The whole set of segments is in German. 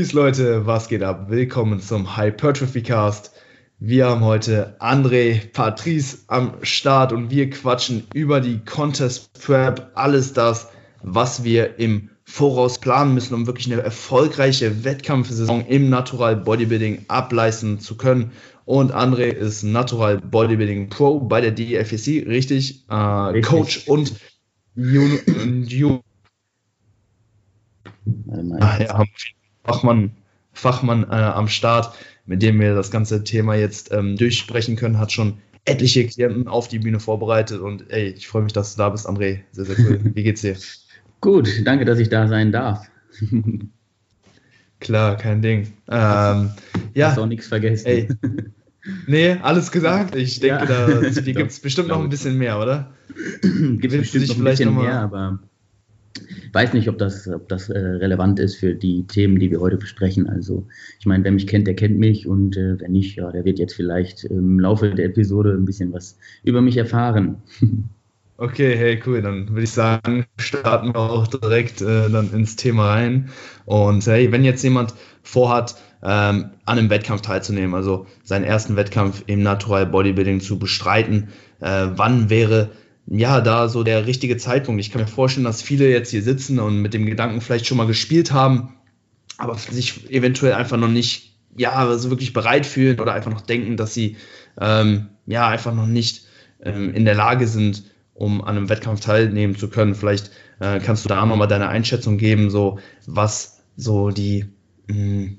Peace Leute, was geht ab? Willkommen zum Hypertrophy Cast. Wir haben heute André, Patrice am Start und wir quatschen über die Contest Prep, alles das, was wir im Voraus planen müssen, um wirklich eine erfolgreiche Wettkampfsaison im Natural Bodybuilding ableisten zu können. Und André ist Natural Bodybuilding Pro bei der DFSC, richtig? Äh, richtig. Coach und Jun, Jun ah, ja, Fachmann, Fachmann äh, am Start, mit dem wir das ganze Thema jetzt ähm, durchsprechen können, hat schon etliche Klienten auf die Bühne vorbereitet und ey, ich freue mich, dass du da bist, André. Sehr, sehr cool. Wie geht's dir? Gut, danke, dass ich da sein darf. Klar, kein Ding. Ähm, ja. Hast auch nichts vergessen. Ey. Nee, alles gesagt. Ich denke, ja. da gibt es bestimmt noch ein bisschen mehr, oder? Gibt es bestimmt noch ein bisschen mehr, aber weiß nicht, ob das, ob das äh, relevant ist für die Themen, die wir heute besprechen. Also, ich meine, wer mich kennt, der kennt mich und äh, wer nicht, ja, der wird jetzt vielleicht im Laufe der Episode ein bisschen was über mich erfahren. Okay, hey, cool. Dann würde ich sagen, starten wir auch direkt äh, dann ins Thema rein. Und hey, wenn jetzt jemand vorhat, ähm, an einem Wettkampf teilzunehmen, also seinen ersten Wettkampf im Natural Bodybuilding zu bestreiten, äh, wann wäre ja da so der richtige Zeitpunkt? Ich kann mir vorstellen, dass viele jetzt hier sitzen und mit dem Gedanken vielleicht schon mal gespielt haben, aber sich eventuell einfach noch nicht ja also wirklich bereit fühlen oder einfach noch denken, dass sie ähm, ja einfach noch nicht ähm, in der Lage sind, um an einem Wettkampf teilnehmen zu können. Vielleicht äh, kannst du da nochmal deine Einschätzung geben, so was so die mh, mm,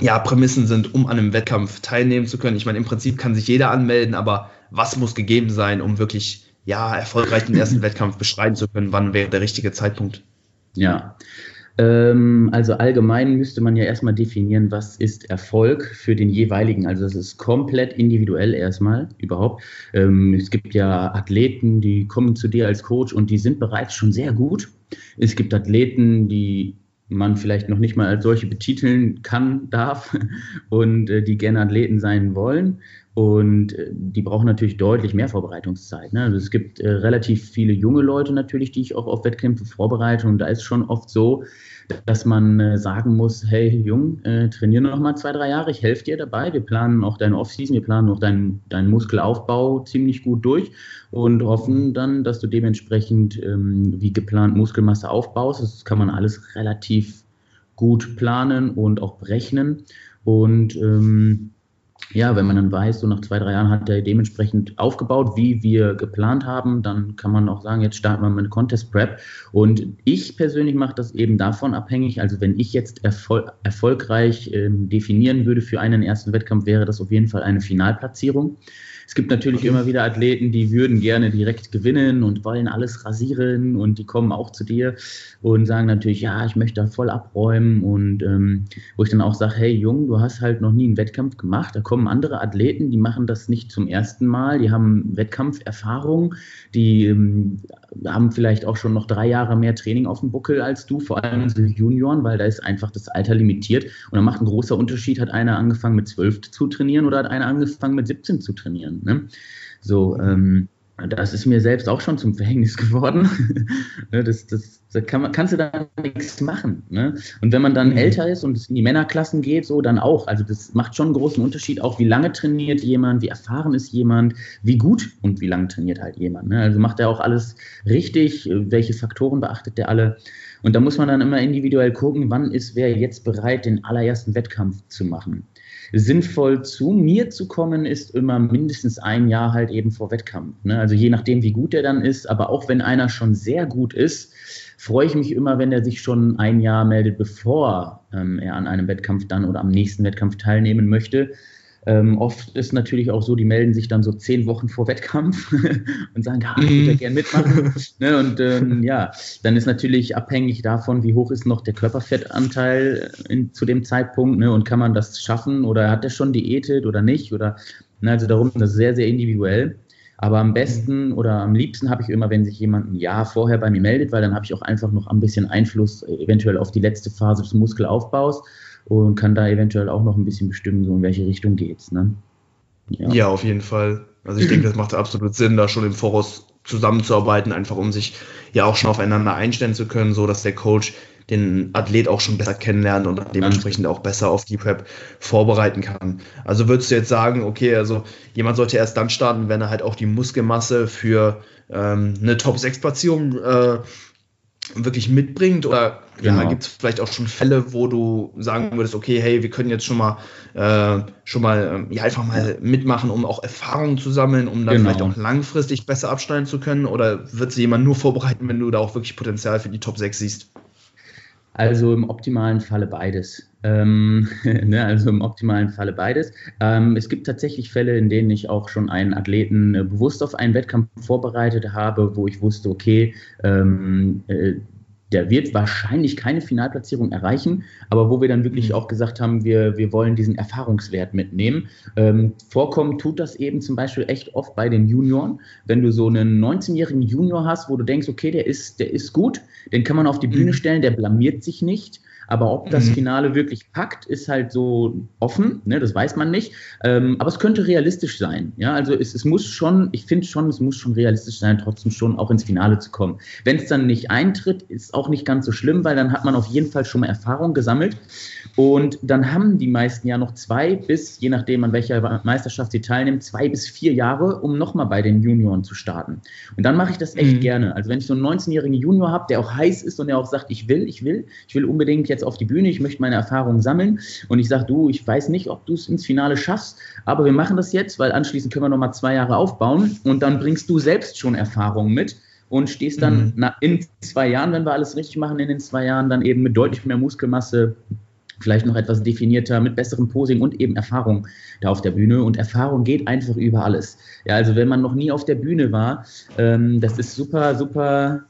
ja, Prämissen sind, um an einem Wettkampf teilnehmen zu können. Ich meine, im Prinzip kann sich jeder anmelden, aber was muss gegeben sein, um wirklich ja, erfolgreich den ersten Wettkampf beschreiten zu können? Wann wäre der richtige Zeitpunkt? Ja, ähm, also allgemein müsste man ja erstmal definieren, was ist Erfolg für den jeweiligen. Also das ist komplett individuell erstmal überhaupt. Ähm, es gibt ja Athleten, die kommen zu dir als Coach und die sind bereits schon sehr gut. Es gibt Athleten, die man vielleicht noch nicht mal als solche betiteln kann, darf und äh, die gerne Athleten sein wollen. Und äh, die brauchen natürlich deutlich mehr Vorbereitungszeit. Ne? Also es gibt äh, relativ viele junge Leute natürlich, die ich auch auf Wettkämpfe vorbereite. Und da ist schon oft so, dass man äh, sagen muss, hey Jung, äh, trainiere noch mal zwei, drei Jahre, ich helfe dir dabei. Wir planen auch deine Offseason, wir planen auch deinen, deinen Muskelaufbau ziemlich gut durch und hoffen dann, dass du dementsprechend ähm, wie geplant Muskelmasse aufbaust. Das kann man alles relativ gut planen und auch berechnen. Und ähm, ja, wenn man dann weiß, so nach zwei, drei Jahren hat er dementsprechend aufgebaut, wie wir geplant haben, dann kann man auch sagen, jetzt starten wir mit Contest Prep. Und ich persönlich mache das eben davon abhängig. Also wenn ich jetzt erfol erfolgreich ähm, definieren würde für einen ersten Wettkampf, wäre das auf jeden Fall eine Finalplatzierung. Es gibt natürlich immer wieder Athleten, die würden gerne direkt gewinnen und wollen alles rasieren und die kommen auch zu dir und sagen natürlich, ja, ich möchte da voll abräumen und ähm, wo ich dann auch sage, hey Jung, du hast halt noch nie einen Wettkampf gemacht. Da kommen andere Athleten, die machen das nicht zum ersten Mal, die haben Wettkampferfahrung, die ähm, haben vielleicht auch schon noch drei Jahre mehr Training auf dem Buckel als du, vor allem die Junioren, weil da ist einfach das Alter limitiert und da macht ein großer Unterschied, hat einer angefangen mit zwölf zu trainieren oder hat einer angefangen mit 17 zu trainieren. Ne? So, ähm, das ist mir selbst auch schon zum Verhängnis geworden. Ne, das, das, da kann man, kannst du da nichts machen. Ne? Und wenn man dann mhm. älter ist und es in die Männerklassen geht, so dann auch. Also das macht schon einen großen Unterschied, auch wie lange trainiert jemand, wie erfahren ist jemand, wie gut und wie lange trainiert halt jemand. Ne? Also macht er auch alles richtig, welche Faktoren beachtet der alle. Und da muss man dann immer individuell gucken, wann ist wer jetzt bereit, den allerersten Wettkampf zu machen sinnvoll zu mir zu kommen, ist immer mindestens ein Jahr halt eben vor Wettkampf. Ne? Also je nachdem, wie gut er dann ist, aber auch wenn einer schon sehr gut ist, freue ich mich immer, wenn er sich schon ein Jahr meldet, bevor ähm, er an einem Wettkampf dann oder am nächsten Wettkampf teilnehmen möchte, ähm, oft ist natürlich auch so, die melden sich dann so zehn Wochen vor Wettkampf und sagen, ah, ich würde ja mhm. gerne mitmachen. ne, und ähm, ja, dann ist natürlich abhängig davon, wie hoch ist noch der Körperfettanteil in, zu dem Zeitpunkt ne, und kann man das schaffen oder hat er schon diätet oder nicht? Oder, ne, also darum, das ist sehr, sehr individuell. Aber am besten oder am liebsten habe ich immer, wenn sich jemand ein Jahr vorher bei mir meldet, weil dann habe ich auch einfach noch ein bisschen Einfluss eventuell auf die letzte Phase des Muskelaufbaus und kann da eventuell auch noch ein bisschen bestimmen, so in welche Richtung geht's. Ne? Ja. ja, auf jeden Fall. Also ich denke, das macht absolut Sinn, da schon im Voraus zusammenzuarbeiten, einfach um sich ja auch schon aufeinander einstellen zu können, so dass der Coach den Athlet auch schon besser kennenlernt und dementsprechend auch besser auf die Prep vorbereiten kann. Also würdest du jetzt sagen, okay, also jemand sollte erst dann starten, wenn er halt auch die Muskelmasse für ähm, eine Top-6-Platzierung äh, wirklich mitbringt? Oder genau. ja, gibt es vielleicht auch schon Fälle, wo du sagen würdest, okay, hey, wir können jetzt schon mal äh, schon mal äh, ja, einfach mal mitmachen, um auch Erfahrungen zu sammeln, um dann genau. vielleicht auch langfristig besser abschneiden zu können? Oder wird sich jemand nur vorbereiten, wenn du da auch wirklich Potenzial für die Top 6 siehst? Also im optimalen Falle beides. Ähm, ne, also im optimalen Falle beides. Ähm, es gibt tatsächlich Fälle, in denen ich auch schon einen Athleten äh, bewusst auf einen Wettkampf vorbereitet habe, wo ich wusste, okay, ähm, äh, der wird wahrscheinlich keine Finalplatzierung erreichen, aber wo wir dann wirklich mhm. auch gesagt haben, wir, wir wollen diesen Erfahrungswert mitnehmen. Ähm, vorkommen tut das eben zum Beispiel echt oft bei den Junioren. Wenn du so einen 19-jährigen Junior hast, wo du denkst, okay, der ist, der ist gut, den kann man auf die Bühne mhm. stellen, der blamiert sich nicht. Aber ob das mhm. Finale wirklich packt, ist halt so offen, ne, das weiß man nicht. Ähm, aber es könnte realistisch sein. Ja, also es, es muss schon, ich finde schon, es muss schon realistisch sein, trotzdem schon auch ins Finale zu kommen. Wenn es dann nicht eintritt, ist auch nicht ganz so schlimm, weil dann hat man auf jeden Fall schon mal Erfahrung gesammelt. Und dann haben die meisten ja noch zwei bis, je nachdem an welcher Meisterschaft sie teilnehmen, zwei bis vier Jahre, um nochmal bei den Junioren zu starten. Und dann mache ich das echt mhm. gerne. Also wenn ich so einen 19-jährigen Junior habe, der auch heiß ist und der auch sagt, ich will, ich will, ich will unbedingt jetzt jetzt auf die Bühne, ich möchte meine Erfahrungen sammeln und ich sage, du, ich weiß nicht, ob du es ins Finale schaffst, aber wir machen das jetzt, weil anschließend können wir nochmal zwei Jahre aufbauen und dann bringst du selbst schon Erfahrungen mit und stehst dann mhm. na, in zwei Jahren, wenn wir alles richtig machen, in den zwei Jahren dann eben mit deutlich mehr Muskelmasse, vielleicht noch etwas definierter, mit besserem Posing und eben Erfahrung da auf der Bühne. Und Erfahrung geht einfach über alles. Ja, also wenn man noch nie auf der Bühne war, ähm, das ist super, super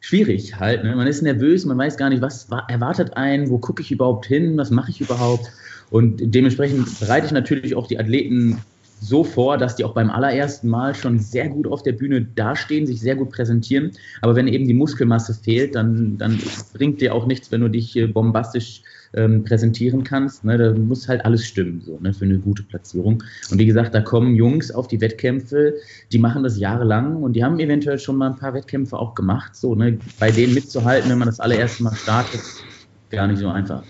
schwierig halt. Ne? Man ist nervös, man weiß gar nicht, was erwartet einen, wo gucke ich überhaupt hin, was mache ich überhaupt. Und dementsprechend bereite ich natürlich auch die Athleten so vor, dass die auch beim allerersten Mal schon sehr gut auf der Bühne dastehen, sich sehr gut präsentieren. Aber wenn eben die Muskelmasse fehlt, dann, dann bringt dir auch nichts, wenn du dich bombastisch ähm, präsentieren kannst. Ne? Da muss halt alles stimmen so, ne? für eine gute Platzierung. Und wie gesagt, da kommen Jungs auf die Wettkämpfe, die machen das jahrelang und die haben eventuell schon mal ein paar Wettkämpfe auch gemacht. So, ne? Bei denen mitzuhalten, wenn man das allererste Mal startet, gar nicht so einfach.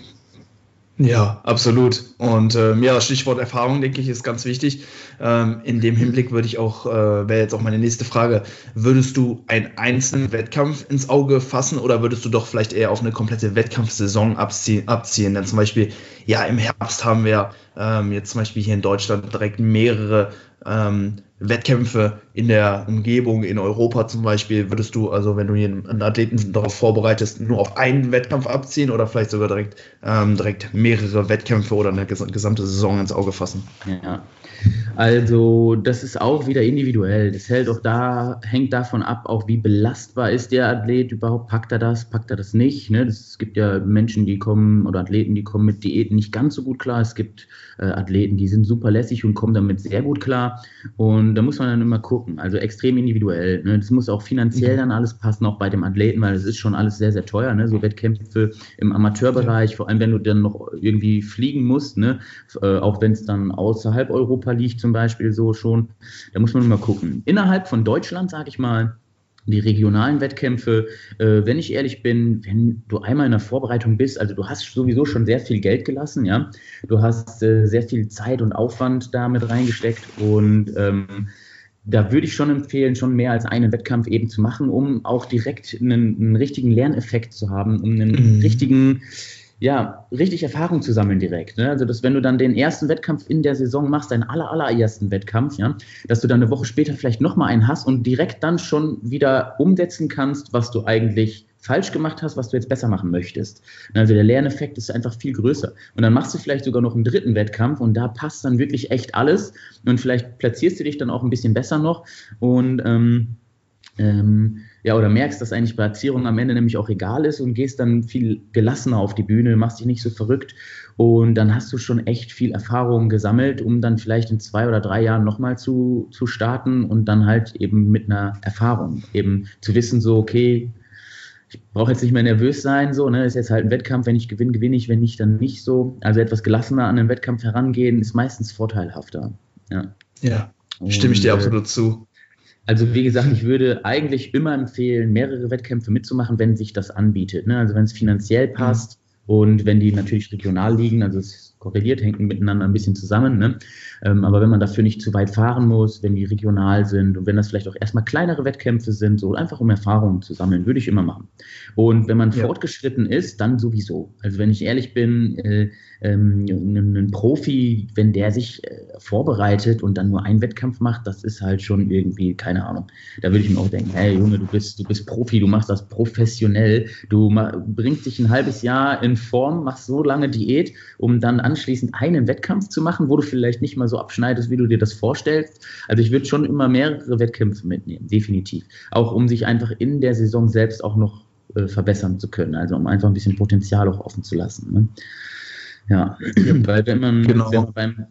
Ja, absolut. Und ähm, ja, Stichwort Erfahrung, denke ich, ist ganz wichtig. Ähm, in dem Hinblick würde ich auch, äh, wäre jetzt auch meine nächste Frage, würdest du einen einzelnen Wettkampf ins Auge fassen oder würdest du doch vielleicht eher auf eine komplette Wettkampfsaison abzie abziehen? Denn zum Beispiel, ja, im Herbst haben wir ähm, jetzt zum Beispiel hier in Deutschland direkt mehrere ähm, Wettkämpfe in der Umgebung, in Europa zum Beispiel, würdest du, also wenn du hier einen Athleten darauf vorbereitest, nur auf einen Wettkampf abziehen oder vielleicht sogar direkt, ähm, direkt mehrere Wettkämpfe oder eine gesamte Saison ins Auge fassen? Ja, also das ist auch wieder individuell. Das hält auch da, hängt davon ab, auch wie belastbar ist der Athlet überhaupt. Packt er das, packt er das nicht? Ne? Es gibt ja Menschen, die kommen oder Athleten, die kommen mit Diäten nicht ganz so gut klar. Es gibt äh, Athleten, die sind super lässig und kommen damit sehr gut klar. Und da muss man dann immer gucken. Also extrem individuell. Ne? Das muss auch finanziell dann alles passen, auch bei dem Athleten, weil es ist schon alles sehr, sehr teuer. Ne? So Wettkämpfe im Amateurbereich, vor allem wenn du dann noch irgendwie fliegen musst, ne? Äh, auch wenn es dann außerhalb Europa Europa liegt zum Beispiel so schon. Da muss man mal gucken. Innerhalb von Deutschland, sage ich mal, die regionalen Wettkämpfe, äh, wenn ich ehrlich bin, wenn du einmal in der Vorbereitung bist, also du hast sowieso schon sehr viel Geld gelassen, ja, du hast äh, sehr viel Zeit und Aufwand damit reingesteckt und ähm, da würde ich schon empfehlen, schon mehr als einen Wettkampf eben zu machen, um auch direkt einen, einen richtigen Lerneffekt zu haben, um einen mhm. richtigen ja, richtig Erfahrung zu sammeln direkt. Ne? Also, dass wenn du dann den ersten Wettkampf in der Saison machst, deinen aller, allerersten Wettkampf, ja, dass du dann eine Woche später vielleicht nochmal einen hast und direkt dann schon wieder umsetzen kannst, was du eigentlich falsch gemacht hast, was du jetzt besser machen möchtest. Also der Lerneffekt ist einfach viel größer. Und dann machst du vielleicht sogar noch einen dritten Wettkampf und da passt dann wirklich echt alles und vielleicht platzierst du dich dann auch ein bisschen besser noch und ähm, ähm, ja, oder merkst, dass eigentlich Platzierung am Ende nämlich auch egal ist und gehst dann viel gelassener auf die Bühne, machst dich nicht so verrückt und dann hast du schon echt viel Erfahrung gesammelt, um dann vielleicht in zwei oder drei Jahren nochmal zu, zu starten und dann halt eben mit einer Erfahrung, eben zu wissen, so, okay, ich brauche jetzt nicht mehr nervös sein, so, ne, ist jetzt halt ein Wettkampf, wenn ich gewinne, gewinne ich, wenn nicht, dann nicht so. Also etwas gelassener an den Wettkampf herangehen, ist meistens vorteilhafter. Ja, ja stimme ich dir absolut zu. Also wie gesagt, ich würde eigentlich immer empfehlen, mehrere Wettkämpfe mitzumachen, wenn sich das anbietet. Ne? Also wenn es finanziell mhm. passt mhm. und wenn die natürlich regional liegen, also es korreliert, hängt miteinander ein bisschen zusammen. Ne? Ähm, aber wenn man dafür nicht zu weit fahren muss, wenn die regional sind und wenn das vielleicht auch erstmal kleinere Wettkämpfe sind, so einfach um Erfahrungen zu sammeln, würde ich immer machen. Und wenn man ja. fortgeschritten ist, dann sowieso. Also wenn ich ehrlich bin, äh, ähm, ein, Profi, wenn der sich äh, vorbereitet und dann nur einen Wettkampf macht, das ist halt schon irgendwie, keine Ahnung. Da würde ich mir auch denken, hey Junge, du bist, du bist Profi, du machst das professionell, du bringst dich ein halbes Jahr in Form, machst so lange Diät, um dann anschließend einen Wettkampf zu machen, wo du vielleicht nicht mal so abschneidest, wie du dir das vorstellst. Also ich würde schon immer mehrere Wettkämpfe mitnehmen, definitiv. Auch um sich einfach in der Saison selbst auch noch äh, verbessern zu können, also um einfach ein bisschen Potenzial auch offen zu lassen. Ne? Ja, weil wenn man, genau. wenn man beim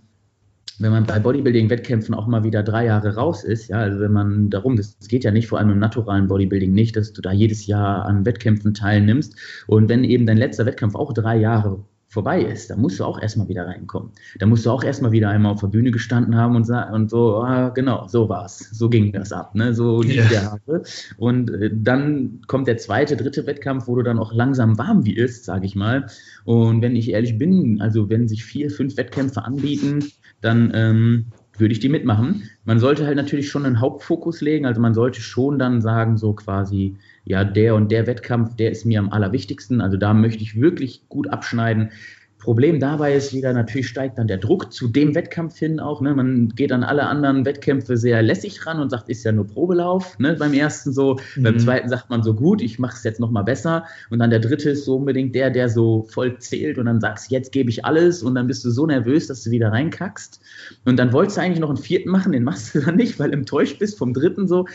wenn man bei Bodybuilding-Wettkämpfen auch mal wieder drei Jahre raus ist, ja, also wenn man darum, das, das, geht ja nicht, vor allem im naturalen Bodybuilding nicht, dass du da jedes Jahr an Wettkämpfen teilnimmst. Und wenn eben dein letzter Wettkampf auch drei Jahre vorbei ist, da musst du auch erstmal wieder reinkommen. Da musst du auch erstmal wieder einmal auf der Bühne gestanden haben und, und so, ah, genau, so war's. So ging das ab, ne? So lief yeah. der Hase. Und äh, dann kommt der zweite, dritte Wettkampf, wo du dann auch langsam warm wie ist, sage ich mal. Und wenn ich ehrlich bin, also wenn sich vier, fünf Wettkämpfe anbieten, dann ähm, würde ich die mitmachen. Man sollte halt natürlich schon einen Hauptfokus legen, also man sollte schon dann sagen, so quasi, ja, der und der Wettkampf, der ist mir am allerwichtigsten. Also da möchte ich wirklich gut abschneiden. Problem dabei ist wieder, natürlich steigt dann der Druck zu dem Wettkampf hin auch. Ne? Man geht an alle anderen Wettkämpfe sehr lässig ran und sagt, ist ja nur Probelauf. Ne? Beim ersten so, mhm. beim zweiten sagt man so gut, ich mache es jetzt nochmal besser. Und dann der dritte ist so unbedingt der, der so voll zählt und dann sagst, jetzt gebe ich alles und dann bist du so nervös, dass du wieder reinkackst. Und dann wolltest du eigentlich noch einen vierten machen, den machst du dann nicht, weil enttäuscht bist vom dritten so.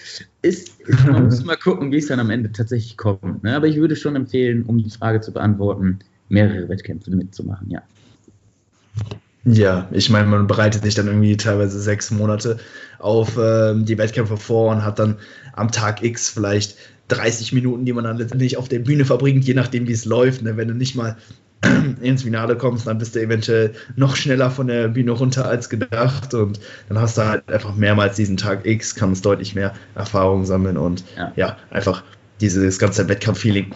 Ist, man muss mal gucken, wie es dann am Ende tatsächlich kommt. Ne? Aber ich würde schon empfehlen, um die Frage zu beantworten, mehrere Wettkämpfe mitzumachen, ja. Ja, ich meine, man bereitet sich dann irgendwie teilweise sechs Monate auf ähm, die Wettkämpfe vor und hat dann am Tag X vielleicht 30 Minuten, die man dann letztendlich auf der Bühne verbringt, je nachdem, wie es läuft. Ne? Wenn du nicht mal ins Finale kommst, dann bist du eventuell noch schneller von der Bühne runter als gedacht und dann hast du halt einfach mehrmals diesen Tag X, kannst deutlich mehr Erfahrung sammeln und ja, ja einfach dieses ganze Wettkampffeeling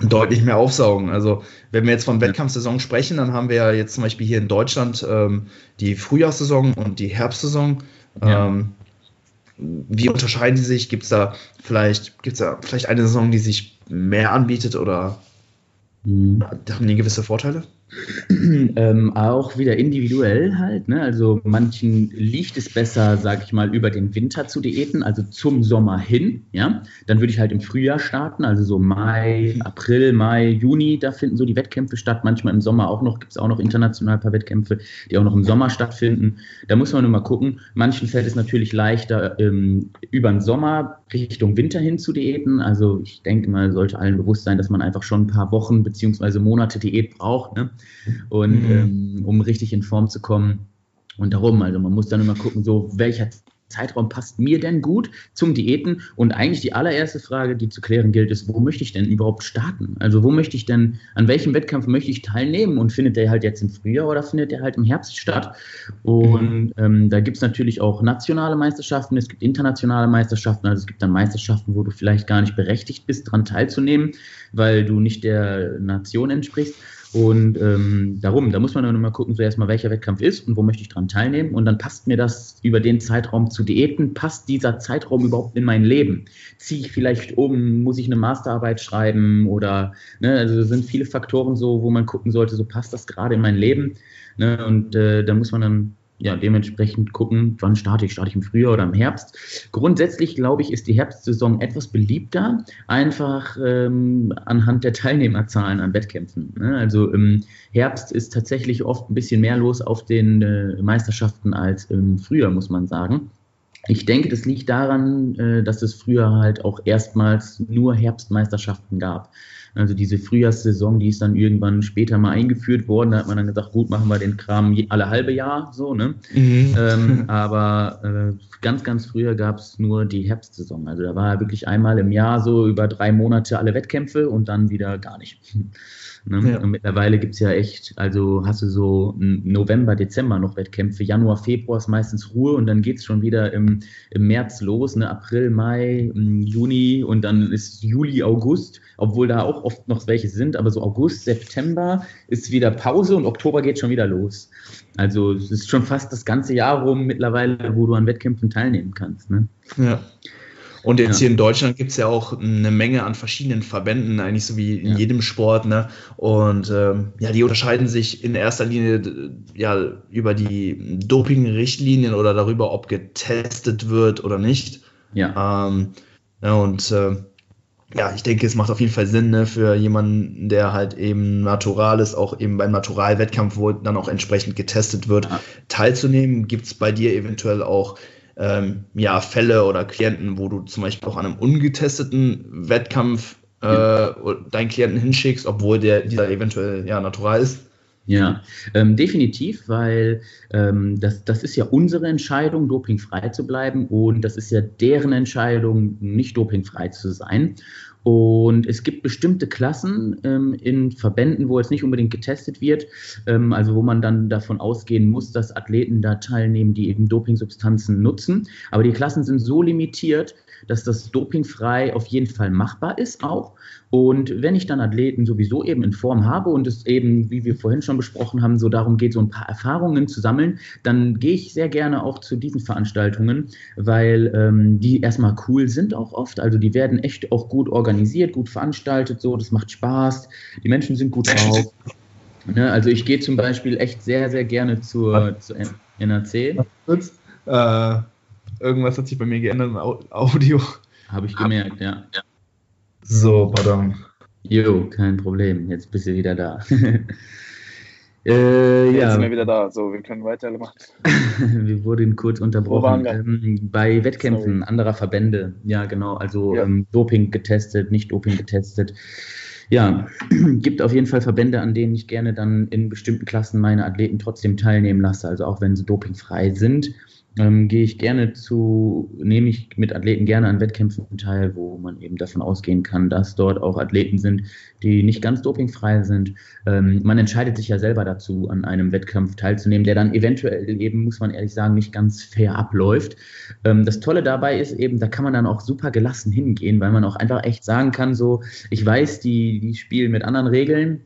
deutlich mehr aufsaugen. Also wenn wir jetzt von Wettkampfsaison sprechen, dann haben wir ja jetzt zum Beispiel hier in Deutschland ähm, die Frühjahrssaison und die Herbstsaison. Ja. Ähm, wie unterscheiden die sich? Gibt es da vielleicht, gibt's da vielleicht eine Saison, die sich mehr anbietet oder mhm. haben die gewisse Vorteile? ähm, auch wieder individuell halt. Ne? Also manchen liegt es besser, sag ich mal, über den Winter zu diäten, also zum Sommer hin. Ja, dann würde ich halt im Frühjahr starten, also so Mai, April, Mai, Juni. Da finden so die Wettkämpfe statt. Manchmal im Sommer auch noch gibt es auch noch international ein paar Wettkämpfe, die auch noch im Sommer stattfinden. Da muss man nur mal gucken. Manchen fällt es natürlich leichter ähm, über den Sommer Richtung Winter hin zu diäten. Also ich denke mal, sollte allen bewusst sein, dass man einfach schon ein paar Wochen beziehungsweise Monate Diät braucht. Ne? und mhm. ähm, um richtig in Form zu kommen. Und darum, also man muss dann immer gucken, so welcher Zeitraum passt mir denn gut zum Diäten? Und eigentlich die allererste Frage, die zu klären gilt, ist, wo möchte ich denn überhaupt starten? Also wo möchte ich denn, an welchem Wettkampf möchte ich teilnehmen? Und findet der halt jetzt im Frühjahr oder findet der halt im Herbst statt? Und ähm, da gibt es natürlich auch nationale Meisterschaften, es gibt internationale Meisterschaften, also es gibt dann Meisterschaften, wo du vielleicht gar nicht berechtigt bist, daran teilzunehmen, weil du nicht der Nation entsprichst. Und ähm, darum, da muss man dann mal gucken, so erstmal, welcher Wettkampf ist und wo möchte ich dran teilnehmen. Und dann passt mir das über den Zeitraum zu Diäten. Passt dieser Zeitraum überhaupt in mein Leben? Ziehe ich vielleicht um? Muss ich eine Masterarbeit schreiben? Oder, ne, also sind viele Faktoren so, wo man gucken sollte, so passt das gerade in mein Leben? Ne, und äh, da muss man dann ja, dementsprechend gucken, wann starte ich. Starte ich im Frühjahr oder im Herbst? Grundsätzlich, glaube ich, ist die Herbstsaison etwas beliebter, einfach ähm, anhand der Teilnehmerzahlen an Wettkämpfen. Ne? Also im Herbst ist tatsächlich oft ein bisschen mehr los auf den äh, Meisterschaften als im Frühjahr, muss man sagen. Ich denke, das liegt daran, äh, dass es früher halt auch erstmals nur Herbstmeisterschaften gab. Also diese Frühjahrssaison, die ist dann irgendwann später mal eingeführt worden. Da hat man dann gesagt, gut, machen wir den Kram alle halbe Jahr so, ne? Mhm. Ähm, aber äh, ganz, ganz früher gab es nur die Herbstsaison. Also da war wirklich einmal im Jahr so über drei Monate alle Wettkämpfe und dann wieder gar nicht. Ne? Ja. Und mittlerweile gibt es ja echt, also hast du so November, Dezember noch Wettkämpfe, Januar, Februar ist meistens Ruhe und dann geht es schon wieder im, im März los, ne? April, Mai, Juni und dann ist Juli, August, obwohl da auch oft noch welche sind, aber so August, September ist wieder Pause und Oktober geht schon wieder los. Also es ist schon fast das ganze Jahr rum mittlerweile, wo du an Wettkämpfen teilnehmen kannst. Ne? Ja. Und jetzt ja. hier in Deutschland gibt es ja auch eine Menge an verschiedenen Verbänden, eigentlich so wie in ja. jedem Sport. Ne? Und ähm, ja, die unterscheiden sich in erster Linie ja über die Doping-Richtlinien oder darüber, ob getestet wird oder nicht. Ja. Ähm, ja und äh, ja, ich denke, es macht auf jeden Fall Sinn ne, für jemanden, der halt eben natural ist, auch eben beim Naturalwettkampf, wo dann auch entsprechend getestet wird, ja. teilzunehmen. Gibt es bei dir eventuell auch ähm, ja, Fälle oder Klienten, wo du zum Beispiel auch an einem ungetesteten Wettkampf äh, deinen Klienten hinschickst, obwohl der dieser eventuell ja natural ist? Ja, ähm, definitiv, weil ähm, das, das ist ja unsere Entscheidung, dopingfrei zu bleiben und das ist ja deren Entscheidung, nicht dopingfrei zu sein. Und es gibt bestimmte Klassen ähm, in Verbänden, wo es nicht unbedingt getestet wird, ähm, also wo man dann davon ausgehen muss, dass Athleten da teilnehmen, die eben Dopingsubstanzen nutzen. Aber die Klassen sind so limitiert, dass das dopingfrei auf jeden Fall machbar ist auch. Und wenn ich dann Athleten sowieso eben in Form habe und es eben, wie wir vorhin schon besprochen haben, so darum geht, so ein paar Erfahrungen zu sammeln, dann gehe ich sehr gerne auch zu diesen Veranstaltungen, weil ähm, die erstmal cool sind auch oft. Also die werden echt auch gut organisiert, gut veranstaltet, so, das macht Spaß, die Menschen sind gut drauf. Ne, also ich gehe zum Beispiel echt sehr, sehr gerne zur, zur NRC. Kurz, äh, Irgendwas hat sich bei mir geändert im Audio. Habe ich gemerkt, ja. ja. So, pardon. Jo, kein Problem. Jetzt bist du wieder da. äh, ja. Jetzt sind wir wieder da. So, wir können weitermachen. wir wurden kurz unterbrochen. Ähm, bei Wettkämpfen Sorry. anderer Verbände. Ja, genau. Also ja. Ähm, Doping getestet, nicht Doping getestet. Ja, gibt auf jeden Fall Verbände, an denen ich gerne dann in bestimmten Klassen meine Athleten trotzdem teilnehmen lasse, also auch wenn sie dopingfrei sind ähm, gehe ich gerne zu, nehme ich mit Athleten gerne an Wettkämpfen teil, wo man eben davon ausgehen kann, dass dort auch Athleten sind, die nicht ganz dopingfrei sind. Ähm, man entscheidet sich ja selber dazu, an einem Wettkampf teilzunehmen, der dann eventuell eben, muss man ehrlich sagen, nicht ganz fair abläuft. Ähm, das Tolle dabei ist eben, da kann man dann auch super gelassen hingehen, weil man auch einfach echt sagen kann, so, ich weiß, die, die spielen mit anderen Regeln,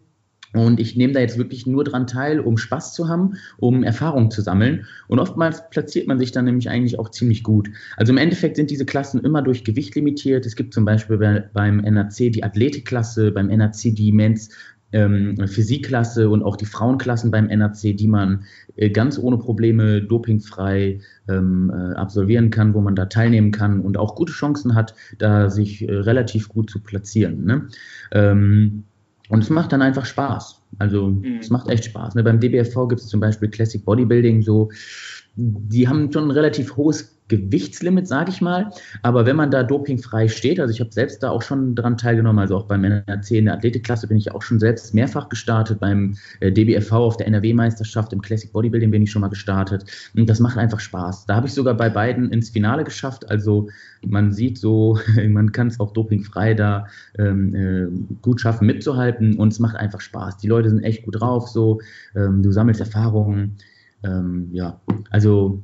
und ich nehme da jetzt wirklich nur dran teil, um Spaß zu haben, um Erfahrung zu sammeln. Und oftmals platziert man sich dann nämlich eigentlich auch ziemlich gut. Also im Endeffekt sind diese Klassen immer durch Gewicht limitiert. Es gibt zum Beispiel beim NAC die Athletikklasse, beim NAC die Men's ähm, Physikklasse und auch die Frauenklassen beim NAC, die man äh, ganz ohne Probleme dopingfrei ähm, äh, absolvieren kann, wo man da teilnehmen kann und auch gute Chancen hat, da sich äh, relativ gut zu platzieren. Ne? Ähm, und es macht dann einfach Spaß. Also mhm. es macht echt Spaß. Ne? Beim DBFV gibt es zum Beispiel Classic Bodybuilding, so die haben schon ein relativ hohes Gewichtslimit, sage ich mal. Aber wenn man da dopingfrei steht, also ich habe selbst da auch schon dran teilgenommen, also auch beim NRC in der Athletikklasse bin ich auch schon selbst mehrfach gestartet, beim äh, DBFV auf der NRW-Meisterschaft im Classic Bodybuilding bin ich schon mal gestartet. Und das macht einfach Spaß. Da habe ich sogar bei beiden ins Finale geschafft. Also man sieht so, man kann es auch dopingfrei da ähm, äh, gut schaffen, mitzuhalten und es macht einfach Spaß. Die Leute sind echt gut drauf, so ähm, du sammelst Erfahrungen. Ähm, ja, also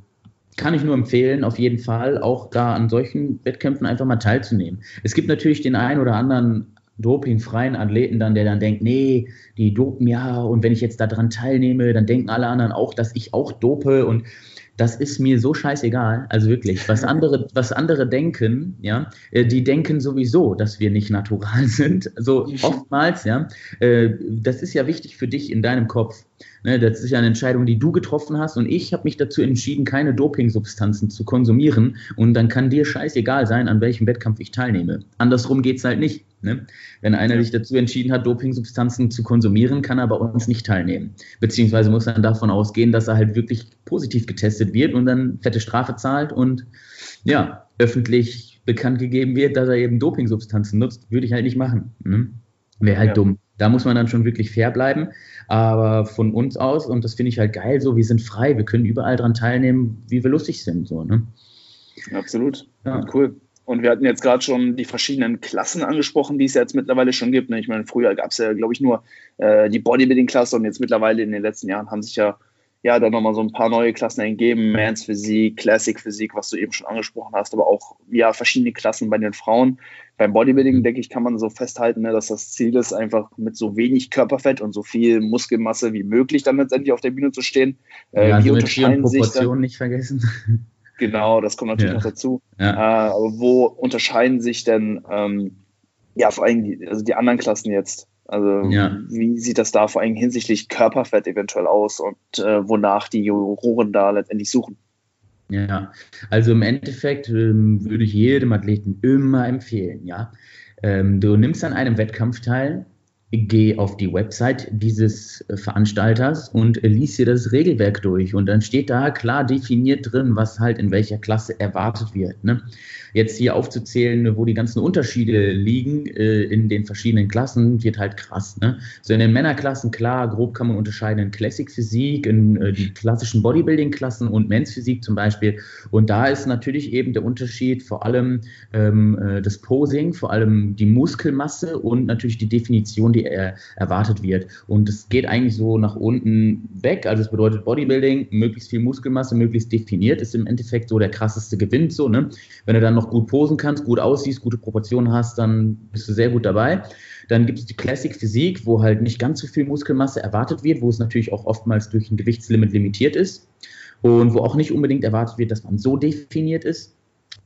kann ich nur empfehlen, auf jeden Fall auch da an solchen Wettkämpfen einfach mal teilzunehmen. Es gibt natürlich den einen oder anderen dopingfreien Athleten dann, der dann denkt, nee, die dopen ja und wenn ich jetzt daran teilnehme, dann denken alle anderen auch, dass ich auch dope und das ist mir so scheißegal, also wirklich, was andere, was andere denken, ja, äh, die denken sowieso, dass wir nicht natural sind, so oftmals, ja, äh, das ist ja wichtig für dich in deinem Kopf, ne? das ist ja eine Entscheidung, die du getroffen hast und ich habe mich dazu entschieden, keine Dopingsubstanzen zu konsumieren und dann kann dir scheißegal sein, an welchem Wettkampf ich teilnehme. Andersrum geht es halt nicht. Ne? Wenn einer sich dazu entschieden hat, Dopingsubstanzen zu konsumieren, kann er bei uns nicht teilnehmen. Beziehungsweise muss er davon ausgehen, dass er halt wirklich positiv getestet wird und dann fette Strafe zahlt und ja, öffentlich bekannt gegeben wird, dass er eben Dopingsubstanzen nutzt, würde ich halt nicht machen. Ne? Wäre halt ja. dumm. Da muss man dann schon wirklich fair bleiben. Aber von uns aus, und das finde ich halt geil, so, wir sind frei, wir können überall dran teilnehmen, wie wir lustig sind. So, ne? Absolut. Ja. Cool. Und wir hatten jetzt gerade schon die verschiedenen Klassen angesprochen, die es jetzt mittlerweile schon gibt. Ne? Ich meine, früher gab es ja, glaube ich, nur äh, die Bodybuilding-Klasse und jetzt mittlerweile in den letzten Jahren haben sich ja, ja dann nochmal so ein paar neue Klassen ergeben. Mans Physik, Classic Physik, was du eben schon angesprochen hast, aber auch ja, verschiedene Klassen bei den Frauen. Beim Bodybuilding, denke ich, kann man so festhalten, ne, dass das Ziel ist, einfach mit so wenig Körperfett und so viel Muskelmasse wie möglich dann letztendlich auf der Bühne zu stehen. Äh, ja, wie unterscheiden sich dann, nicht vergessen. Genau, das kommt natürlich ja. noch dazu. Ja. Äh, aber wo unterscheiden sich denn ähm, ja vor allem die, also die anderen Klassen jetzt? Also ja. wie sieht das da vor allem hinsichtlich Körperfett eventuell aus und äh, wonach die Juroren da letztendlich suchen? Ja, also im Endeffekt ähm, würde ich jedem Athleten immer empfehlen, ja. Ähm, du nimmst an einem Wettkampf teil, geh auf die Website dieses äh, Veranstalters und lies dir das Regelwerk durch. Und dann steht da klar definiert drin, was halt in welcher Klasse erwartet wird. Ne? Jetzt hier aufzuzählen, wo die ganzen Unterschiede liegen äh, in den verschiedenen Klassen, wird halt krass. Ne? So in den Männerklassen, klar, grob kann man unterscheiden in Classic Physik, in äh, die klassischen Bodybuilding-Klassen und Men's Physik zum Beispiel. Und da ist natürlich eben der Unterschied vor allem ähm, äh, das Posing, vor allem die Muskelmasse und natürlich die Definition, die er, erwartet wird. Und es geht eigentlich so nach unten weg. Also es bedeutet Bodybuilding, möglichst viel Muskelmasse, möglichst definiert, ist im Endeffekt so der krasseste Gewinn. So, ne? Wenn er dann noch gut posen kannst, gut aussiehst, gute Proportionen hast, dann bist du sehr gut dabei. Dann gibt es die Classic Physik, wo halt nicht ganz so viel Muskelmasse erwartet wird, wo es natürlich auch oftmals durch ein Gewichtslimit limitiert ist und wo auch nicht unbedingt erwartet wird, dass man so definiert ist.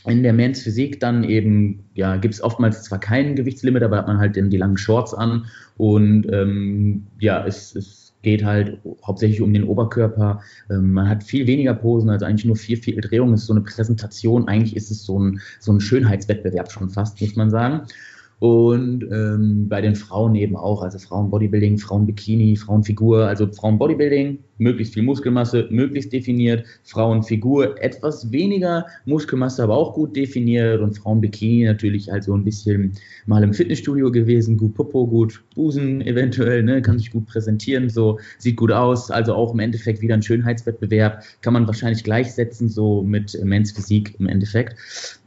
In der Men's Physik dann eben, ja, gibt es oftmals zwar kein Gewichtslimit, aber hat man halt die langen Shorts an und ähm, ja, es, es geht halt hauptsächlich um den Oberkörper. Ähm, man hat viel weniger Posen, also eigentlich nur vier. Es ist so eine Präsentation. Eigentlich ist es so ein, so ein Schönheitswettbewerb schon fast, muss man sagen. Und ähm, bei den Frauen eben auch, also Frauen Bodybuilding, Frauen Bikini, Frauenfigur, also Frauen Bodybuilding, möglichst viel Muskelmasse, möglichst definiert, Frauenfigur etwas weniger Muskelmasse, aber auch gut definiert und Frauenbikini natürlich halt so ein bisschen mal im Fitnessstudio gewesen, gut Popo, gut Busen eventuell, ne, kann sich gut präsentieren, so sieht gut aus, also auch im Endeffekt wieder ein Schönheitswettbewerb, kann man wahrscheinlich gleichsetzen so mit Men's Physik im Endeffekt.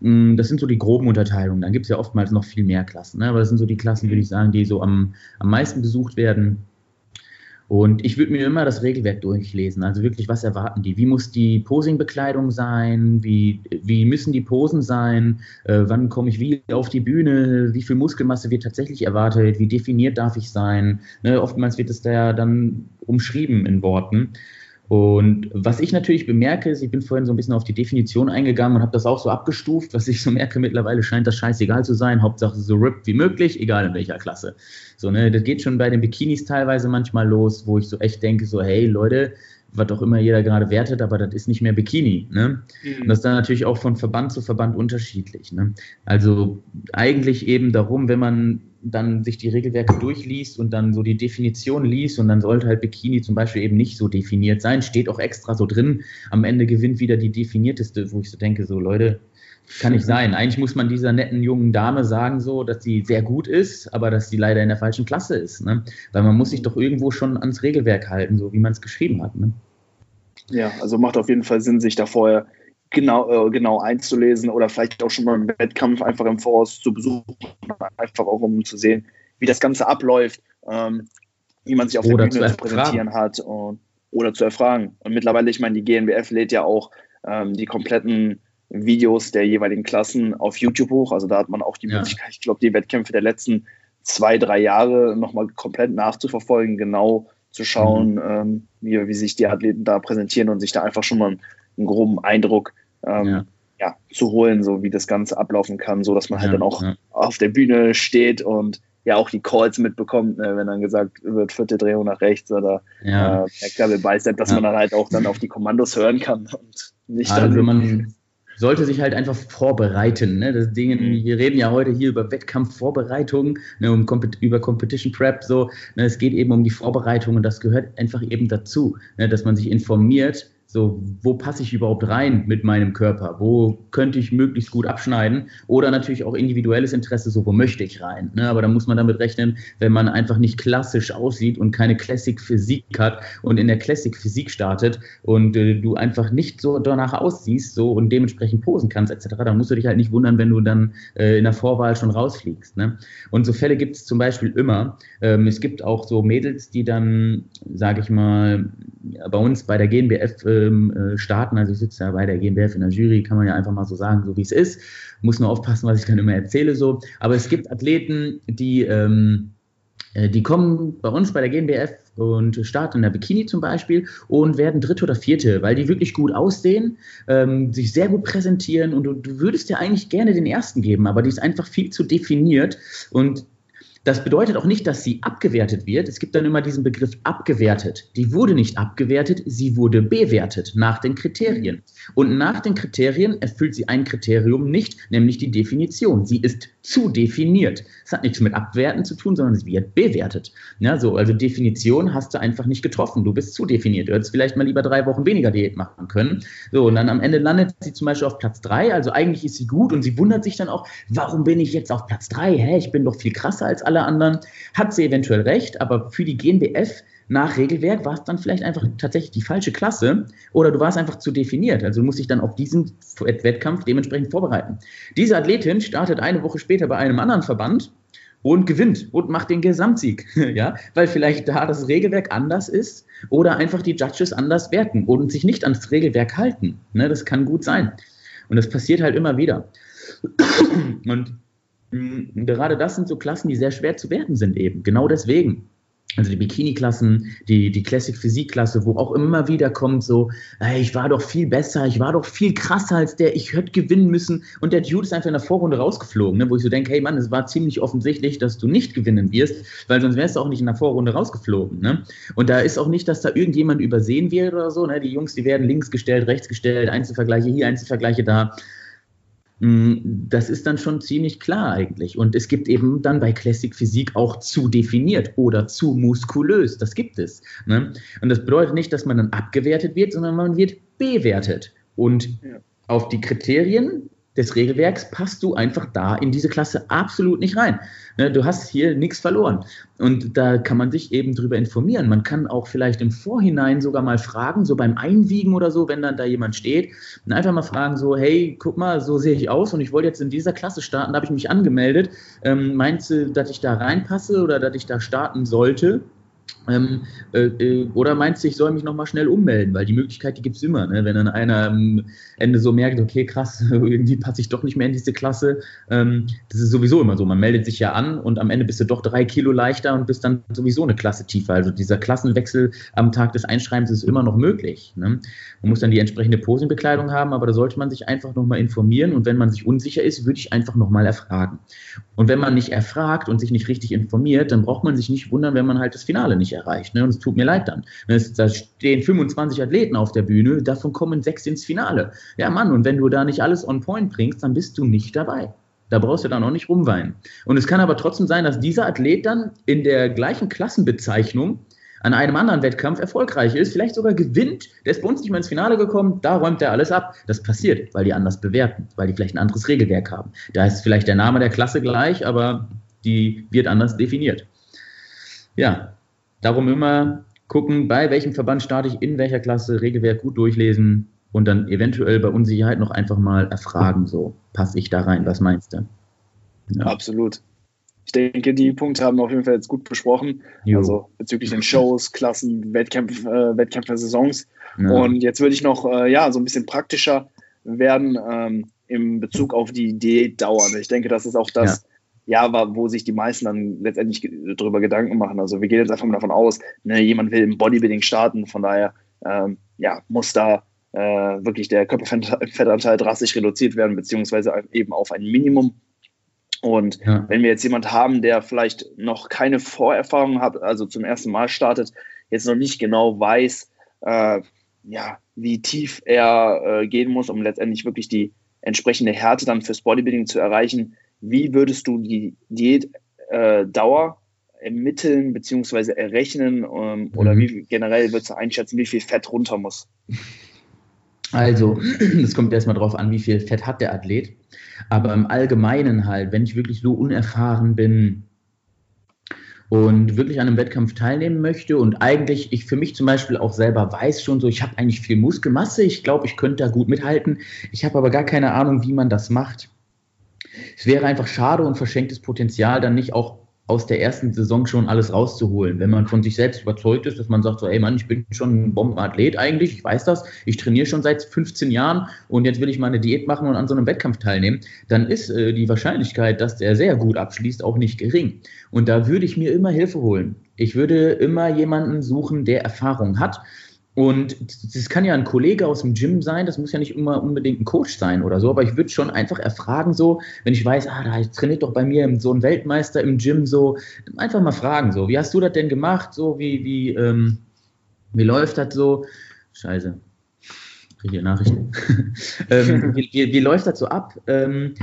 Mm, das sind so die groben Unterteilungen, dann gibt es ja oftmals noch viel mehr Klassen, ne, aber das sind so die Klassen, würde ich sagen, die so am, am meisten besucht werden. Und ich würde mir immer das Regelwerk durchlesen. Also wirklich, was erwarten die? Wie muss die Posing-Bekleidung sein? Wie, wie müssen die Posen sein? Äh, wann komme ich wie auf die Bühne? Wie viel Muskelmasse wird tatsächlich erwartet? Wie definiert darf ich sein? Ne, oftmals wird es da ja dann umschrieben in Worten. Und was ich natürlich bemerke, ist, ich bin vorhin so ein bisschen auf die Definition eingegangen und habe das auch so abgestuft. Was ich so merke, mittlerweile scheint das scheißegal zu sein. Hauptsache so ripped wie möglich, egal in welcher Klasse. So, ne, das geht schon bei den Bikinis teilweise manchmal los, wo ich so echt denke, so, hey Leute, was auch immer jeder gerade wertet, aber das ist nicht mehr Bikini. Ne? Mhm. Und das ist dann natürlich auch von Verband zu Verband unterschiedlich. Ne? Also eigentlich eben darum, wenn man dann sich die Regelwerke durchliest und dann so die Definition liest und dann sollte halt Bikini zum Beispiel eben nicht so definiert sein, steht auch extra so drin. Am Ende gewinnt wieder die definierteste, wo ich so denke, so Leute, kann nicht sein. Eigentlich muss man dieser netten jungen Dame sagen, so, dass sie sehr gut ist, aber dass sie leider in der falschen Klasse ist. Ne? Weil man muss sich doch irgendwo schon ans Regelwerk halten, so wie man es geschrieben hat. Ne? Ja, also macht auf jeden Fall Sinn, sich da vorher genau, äh, genau einzulesen oder vielleicht auch schon mal einen Wettkampf einfach im Voraus zu besuchen, einfach auch um zu sehen, wie das Ganze abläuft, ähm, wie man sich auf oder der Bühne zu präsentieren hat und, oder zu erfragen. Und mittlerweile, ich meine, die GNBF lädt ja auch ähm, die kompletten Videos der jeweiligen Klassen auf YouTube hoch. Also da hat man auch die ja. Möglichkeit, ich glaube, die Wettkämpfe der letzten zwei, drei Jahre nochmal komplett nachzuverfolgen, genau zu schauen, mhm. ähm, wie, wie sich die Athleten da präsentieren und sich da einfach schon mal einen groben Eindruck ähm, ja. ja. zu holen, so wie das Ganze ablaufen kann, so dass man halt ja, dann auch auf der Bühne steht und ja auch die Calls mitbekommt, ne, wenn dann gesagt wird, vierte Drehung nach rechts oder ja. äh, Double Bicep, dass man dann halt auch dann auf die Kommandos hören kann und nicht also dann man sollte sich halt einfach vorbereiten. Ne? Das Ding, mhm. wir reden ja heute hier über Wettkampfvorbereitung, ne, um über Competition Prep. So, ne? Es geht eben um die Vorbereitung und das gehört einfach eben dazu, ne? dass man sich informiert, So, wo passe ich überhaupt rein mit meinem Körper? Wo könnte ich möglichst gut abschneiden? Oder natürlich auch individuelles Interesse, so, wo möchte ich rein? Ne? Aber da muss man damit rechnen, wenn man einfach nicht klassisch aussieht und keine Classic Physik hat und in der Classic Physik startet und äh, du einfach nicht so danach aussiehst so und dementsprechend posen kannst, etc., dann musst du dich halt nicht wundern, wenn du dann äh, in der Vorwahl schon rausfliegst. Ne? Und so Fälle gibt es zum Beispiel immer. Ähm, es gibt auch so Mädels, die dann, sage ich mal, bei uns bei der GNBF ähm, äh, starten. Also ich sitze ja bei der GNBF in der Jury, kann man ja einfach mal so sagen, so wie es ist. Muss nur aufpassen, was ich dann immer erzähle so. Aber es gibt Athleten, die, ähm, äh, die kommen bei uns bei der GNBF und starten in der Bikini zum Beispiel und werden Dritte oder Vierte, weil die wirklich gut aussehen, ähm, sich sehr gut präsentieren und du, du würdest ja eigentlich gerne den Ersten geben, aber die ist einfach viel zu definiert und das bedeutet auch nicht, dass sie abgewertet wird. Es gibt dann immer diesen Begriff abgewertet. Die wurde nicht abgewertet, sie wurde bewertet nach den Kriterien. Und nach den Kriterien erfüllt sie ein Kriterium nicht, nämlich die Definition. Sie ist zu definiert. Es hat nichts mit Abwerten zu tun, sondern sie wird bewertet. Ja, so, also Definition hast du einfach nicht getroffen. Du bist zu definiert. Du hättest vielleicht mal lieber drei Wochen weniger Diät machen können. So, und dann am Ende landet sie zum Beispiel auf Platz drei. Also eigentlich ist sie gut und sie wundert sich dann auch, warum bin ich jetzt auf Platz drei? Hä, ich bin doch viel krasser als alle anderen. Hat sie eventuell recht, aber für die GNBF nach Regelwerk war es dann vielleicht einfach tatsächlich die falsche Klasse oder du warst einfach zu definiert. Also musst dich dann auf diesen Wettkampf dementsprechend vorbereiten. Diese Athletin startet eine Woche später bei einem anderen Verband und gewinnt und macht den Gesamtsieg, ja, weil vielleicht da das Regelwerk anders ist oder einfach die Judges anders werten und sich nicht ans Regelwerk halten. Ne, das kann gut sein. Und das passiert halt immer wieder. Und mh, gerade das sind so Klassen, die sehr schwer zu werten sind eben. Genau deswegen also die Bikini-Klassen, die, die Classic-Physik-Klasse, wo auch immer wieder kommt so, ey, ich war doch viel besser, ich war doch viel krasser als der, ich hätte gewinnen müssen und der Dude ist einfach in der Vorrunde rausgeflogen, ne, wo ich so denke, hey Mann, es war ziemlich offensichtlich, dass du nicht gewinnen wirst, weil sonst wärst du auch nicht in der Vorrunde rausgeflogen. Ne? Und da ist auch nicht, dass da irgendjemand übersehen wird oder so, ne? die Jungs, die werden links gestellt, rechts gestellt, Einzelvergleiche hier, Einzelvergleiche da. Mm, das ist dann schon ziemlich klar eigentlich. Und es gibt eben dann bei Classic Physik auch zu definiert oder zu muskulös. Das gibt es. Ne? Und das bedeutet nicht, dass man dann abgewertet wird, sondern man wird bewertet. Und ja. auf die Kriterien des Regelwerks passt du einfach da in diese Klasse absolut nicht rein. Ne, du hast hier nichts verloren. Und da kann man sich eben drüber informieren. Man kann auch vielleicht im Vorhinein sogar mal fragen, so beim Einwiegen oder so, wenn dann da jemand steht, und einfach mal fragen, so, hey, guck mal, so sehe ich aus und ich wollte jetzt in dieser Klasse starten, da habe ich mich angemeldet. Ähm, meinst du, dass ich da reinpasse oder dass ich da starten sollte? Ähm, äh, äh, oder meinst du, ich soll mich nochmal schnell ummelden? Weil die Möglichkeit, die gibt es immer. Ne? Wenn dann einer am Ende so merkt, okay, krass, irgendwie passe ich doch nicht mehr in diese Klasse. Ähm, das ist sowieso immer so. Man meldet sich ja an und am Ende bist du doch drei Kilo leichter und bist dann sowieso eine Klasse tiefer. Also dieser Klassenwechsel am Tag des Einschreibens ist immer noch möglich. Ne? Man muss dann die entsprechende Posenbekleidung haben, aber da sollte man sich einfach nochmal informieren und wenn man sich unsicher ist, würde ich einfach nochmal erfragen. Und wenn man nicht erfragt und sich nicht richtig informiert, dann braucht man sich nicht wundern, wenn man halt das Finale nicht erreicht. Ne? Und es tut mir leid dann. Da stehen 25 Athleten auf der Bühne, davon kommen sechs ins Finale. Ja, Mann, und wenn du da nicht alles on point bringst, dann bist du nicht dabei. Da brauchst du dann auch nicht rumweinen. Und es kann aber trotzdem sein, dass dieser Athlet dann in der gleichen Klassenbezeichnung an einem anderen Wettkampf erfolgreich ist, vielleicht sogar gewinnt, der ist bei uns nicht mal ins Finale gekommen, da räumt er alles ab. Das passiert, weil die anders bewerten, weil die vielleicht ein anderes Regelwerk haben. Da ist vielleicht der Name der Klasse gleich, aber die wird anders definiert. Ja, Darum immer gucken, bei welchem Verband starte ich, in welcher Klasse, Regelwerk gut durchlesen und dann eventuell bei Unsicherheit noch einfach mal erfragen, so, passe ich da rein, was meinst du? Ja. Absolut. Ich denke, die Punkte haben wir auf jeden Fall jetzt gut besprochen. Jo. Also bezüglich den Shows, Klassen, Wettkämpf, äh, Wettkämpfe, Saisons. Ja. Und jetzt würde ich noch äh, ja, so ein bisschen praktischer werden ähm, im Bezug auf die Diätdauer. Ich denke, das ist auch das, ja ja, aber wo sich die meisten dann letztendlich darüber Gedanken machen. Also wir gehen jetzt einfach mal davon aus, ne, jemand will im Bodybuilding starten, von daher ähm, ja, muss da äh, wirklich der Körperfettanteil drastisch reduziert werden, beziehungsweise eben auf ein Minimum. Und ja. wenn wir jetzt jemand haben, der vielleicht noch keine Vorerfahrung hat, also zum ersten Mal startet, jetzt noch nicht genau weiß, äh, ja, wie tief er äh, gehen muss, um letztendlich wirklich die entsprechende Härte dann fürs Bodybuilding zu erreichen, wie würdest du die Diätdauer äh, ermitteln bzw. errechnen ähm, oder mhm. wie generell würdest du einschätzen, wie viel Fett runter muss? Also, es kommt erstmal drauf an, wie viel Fett hat der Athlet. Aber im Allgemeinen halt, wenn ich wirklich so unerfahren bin und wirklich an einem Wettkampf teilnehmen möchte und eigentlich ich für mich zum Beispiel auch selber weiß schon so, ich habe eigentlich viel Muskelmasse, ich glaube, ich könnte da gut mithalten, ich habe aber gar keine Ahnung, wie man das macht. Es wäre einfach schade und verschenktes Potenzial, dann nicht auch aus der ersten Saison schon alles rauszuholen. Wenn man von sich selbst überzeugt ist, dass man sagt so, ey Mann, ich bin schon ein Bombenathlet eigentlich, ich weiß das, ich trainiere schon seit 15 Jahren und jetzt will ich mal eine Diät machen und an so einem Wettkampf teilnehmen, dann ist äh, die Wahrscheinlichkeit, dass der sehr gut abschließt, auch nicht gering. Und da würde ich mir immer Hilfe holen. Ich würde immer jemanden suchen, der Erfahrung hat und das kann ja ein Kollege aus dem Gym sein, das muss ja nicht immer unbedingt ein Coach sein oder so, aber ich würde schon einfach erfragen, so, wenn ich weiß, ah, da trainiert doch bei mir so ein Weltmeister im Gym, so, einfach mal fragen, so, wie hast du das denn gemacht, so, wie, wie, ähm, wie läuft das so? Scheiße, hier Nachrichten. ähm, wie, wie, wie, läuft das so ab? Ähm,